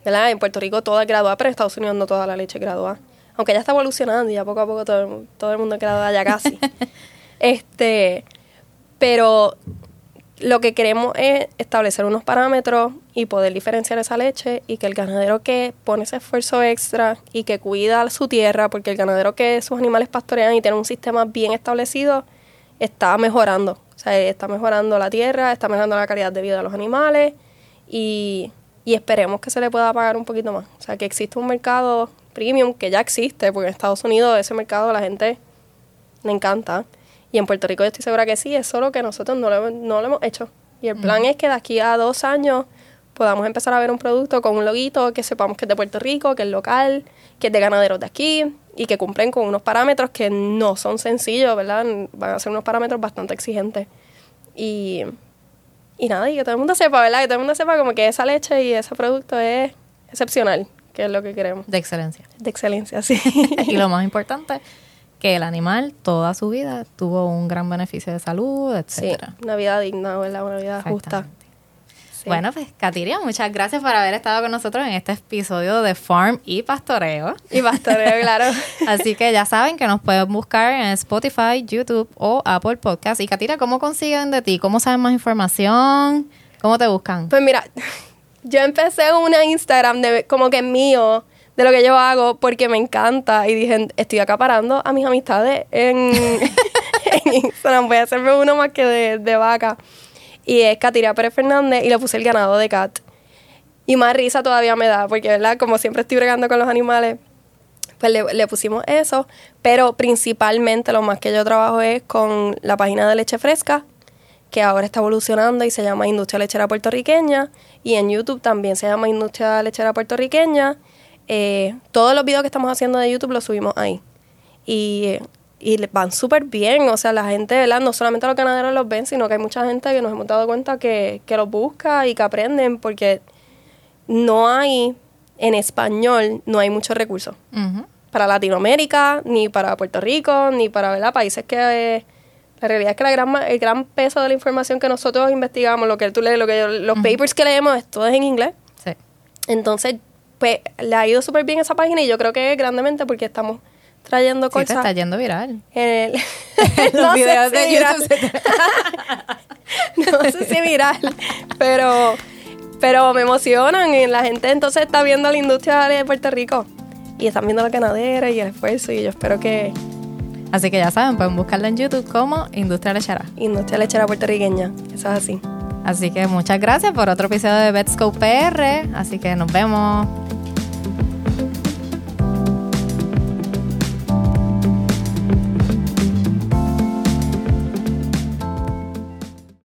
¿verdad? En Puerto Rico todo es grado A, pero en Estados Unidos no toda la leche es grado A. Aunque ya está evolucionando y ya poco a poco todo, el- todo el mundo es grado A ya casi. este, pero lo que queremos es establecer unos parámetros y poder diferenciar esa leche y que el ganadero que pone ese esfuerzo extra y que cuida su tierra, porque el ganadero que sus animales pastorean y tiene un sistema bien establecido, está mejorando. O sea, está mejorando la tierra, está mejorando la calidad de vida de los animales y, y esperemos que se le pueda pagar un poquito más. O sea, que existe un mercado premium que ya existe, porque en Estados Unidos ese mercado la gente le encanta. Y en Puerto Rico yo estoy segura que sí, es solo que nosotros no lo, hemos- no lo hemos hecho. Y el plan es que de aquí a dos años podamos empezar a ver un producto con un loguito que sepamos que es de Puerto Rico, que es local, que es de ganaderos de aquí y que cumplen con unos parámetros que no son sencillos, ¿verdad? Van a ser unos parámetros bastante exigentes. Y, y nada, y que todo el mundo sepa, ¿verdad? Que todo el mundo sepa como que esa leche y ese producto es excepcional, que es lo que queremos. De excelencia. De excelencia, sí. y lo más importante, que el animal toda su vida tuvo un gran beneficio de salud, etcétera. Sí, una vida digna, ¿verdad? Una vida justa. Bueno, pues Katiria, muchas gracias por haber estado con nosotros en este episodio de Farm y Pastoreo. Y Pastoreo, claro. Así que ya saben que nos pueden buscar en Spotify, YouTube o Apple Podcast. Y Katiria, ¿cómo consiguen de ti? ¿Cómo saben más información? ¿Cómo te buscan? Pues mira, yo empecé una Instagram de como que mío de lo que yo hago porque me encanta y dije, estoy acaparando a mis amistades en, Instagram, voy a hacerme uno más que de, vaca y es Katiria Pérez Fernández y le puse el ganado de Cat. Y más risa todavía me da, porque, ¿verdad? Como siempre estoy bregando con los animales, pues le, pusimos eso. Pero principalmente lo más que yo trabajo es con la página de leche fresca, que ahora está evolucionando y se llama Industria Lechera Puertorriqueña. Y en YouTube también se llama Industria Lechera Puertorriqueña. Eh, todos los videos que estamos haciendo de YouTube los subimos ahí. Y y van súper bien. O sea, la gente, ¿verdad? No solamente los ganaderos los ven, sino que hay mucha gente que nos hemos dado cuenta que, que los busca y que aprenden porque no hay, en español, no hay muchos recursos. Para Latinoamérica, ni para Puerto Rico, ni para, ¿verdad? Países que... la realidad es que la gran, el gran peso de la información que nosotros investigamos, lo que tú lees, lo que los papers que leemos, es todo en inglés. Sí. Entonces, pues, le ha ido súper bien esa página y yo creo que grandemente porque estamos trayendo cosas. Sí, está yendo viral. En no sé si viral. no sé si viral, pero, pero me emocionan y la gente entonces está viendo la industria de Puerto Rico y están viendo la ganadera y el esfuerzo y yo espero que... Así que ya saben, pueden buscarla en YouTube como Industria Lechera. Industria Lechera puertorriqueña, eso es así. Así que muchas gracias por otro episodio de Betscope PR. Así que nos vemos.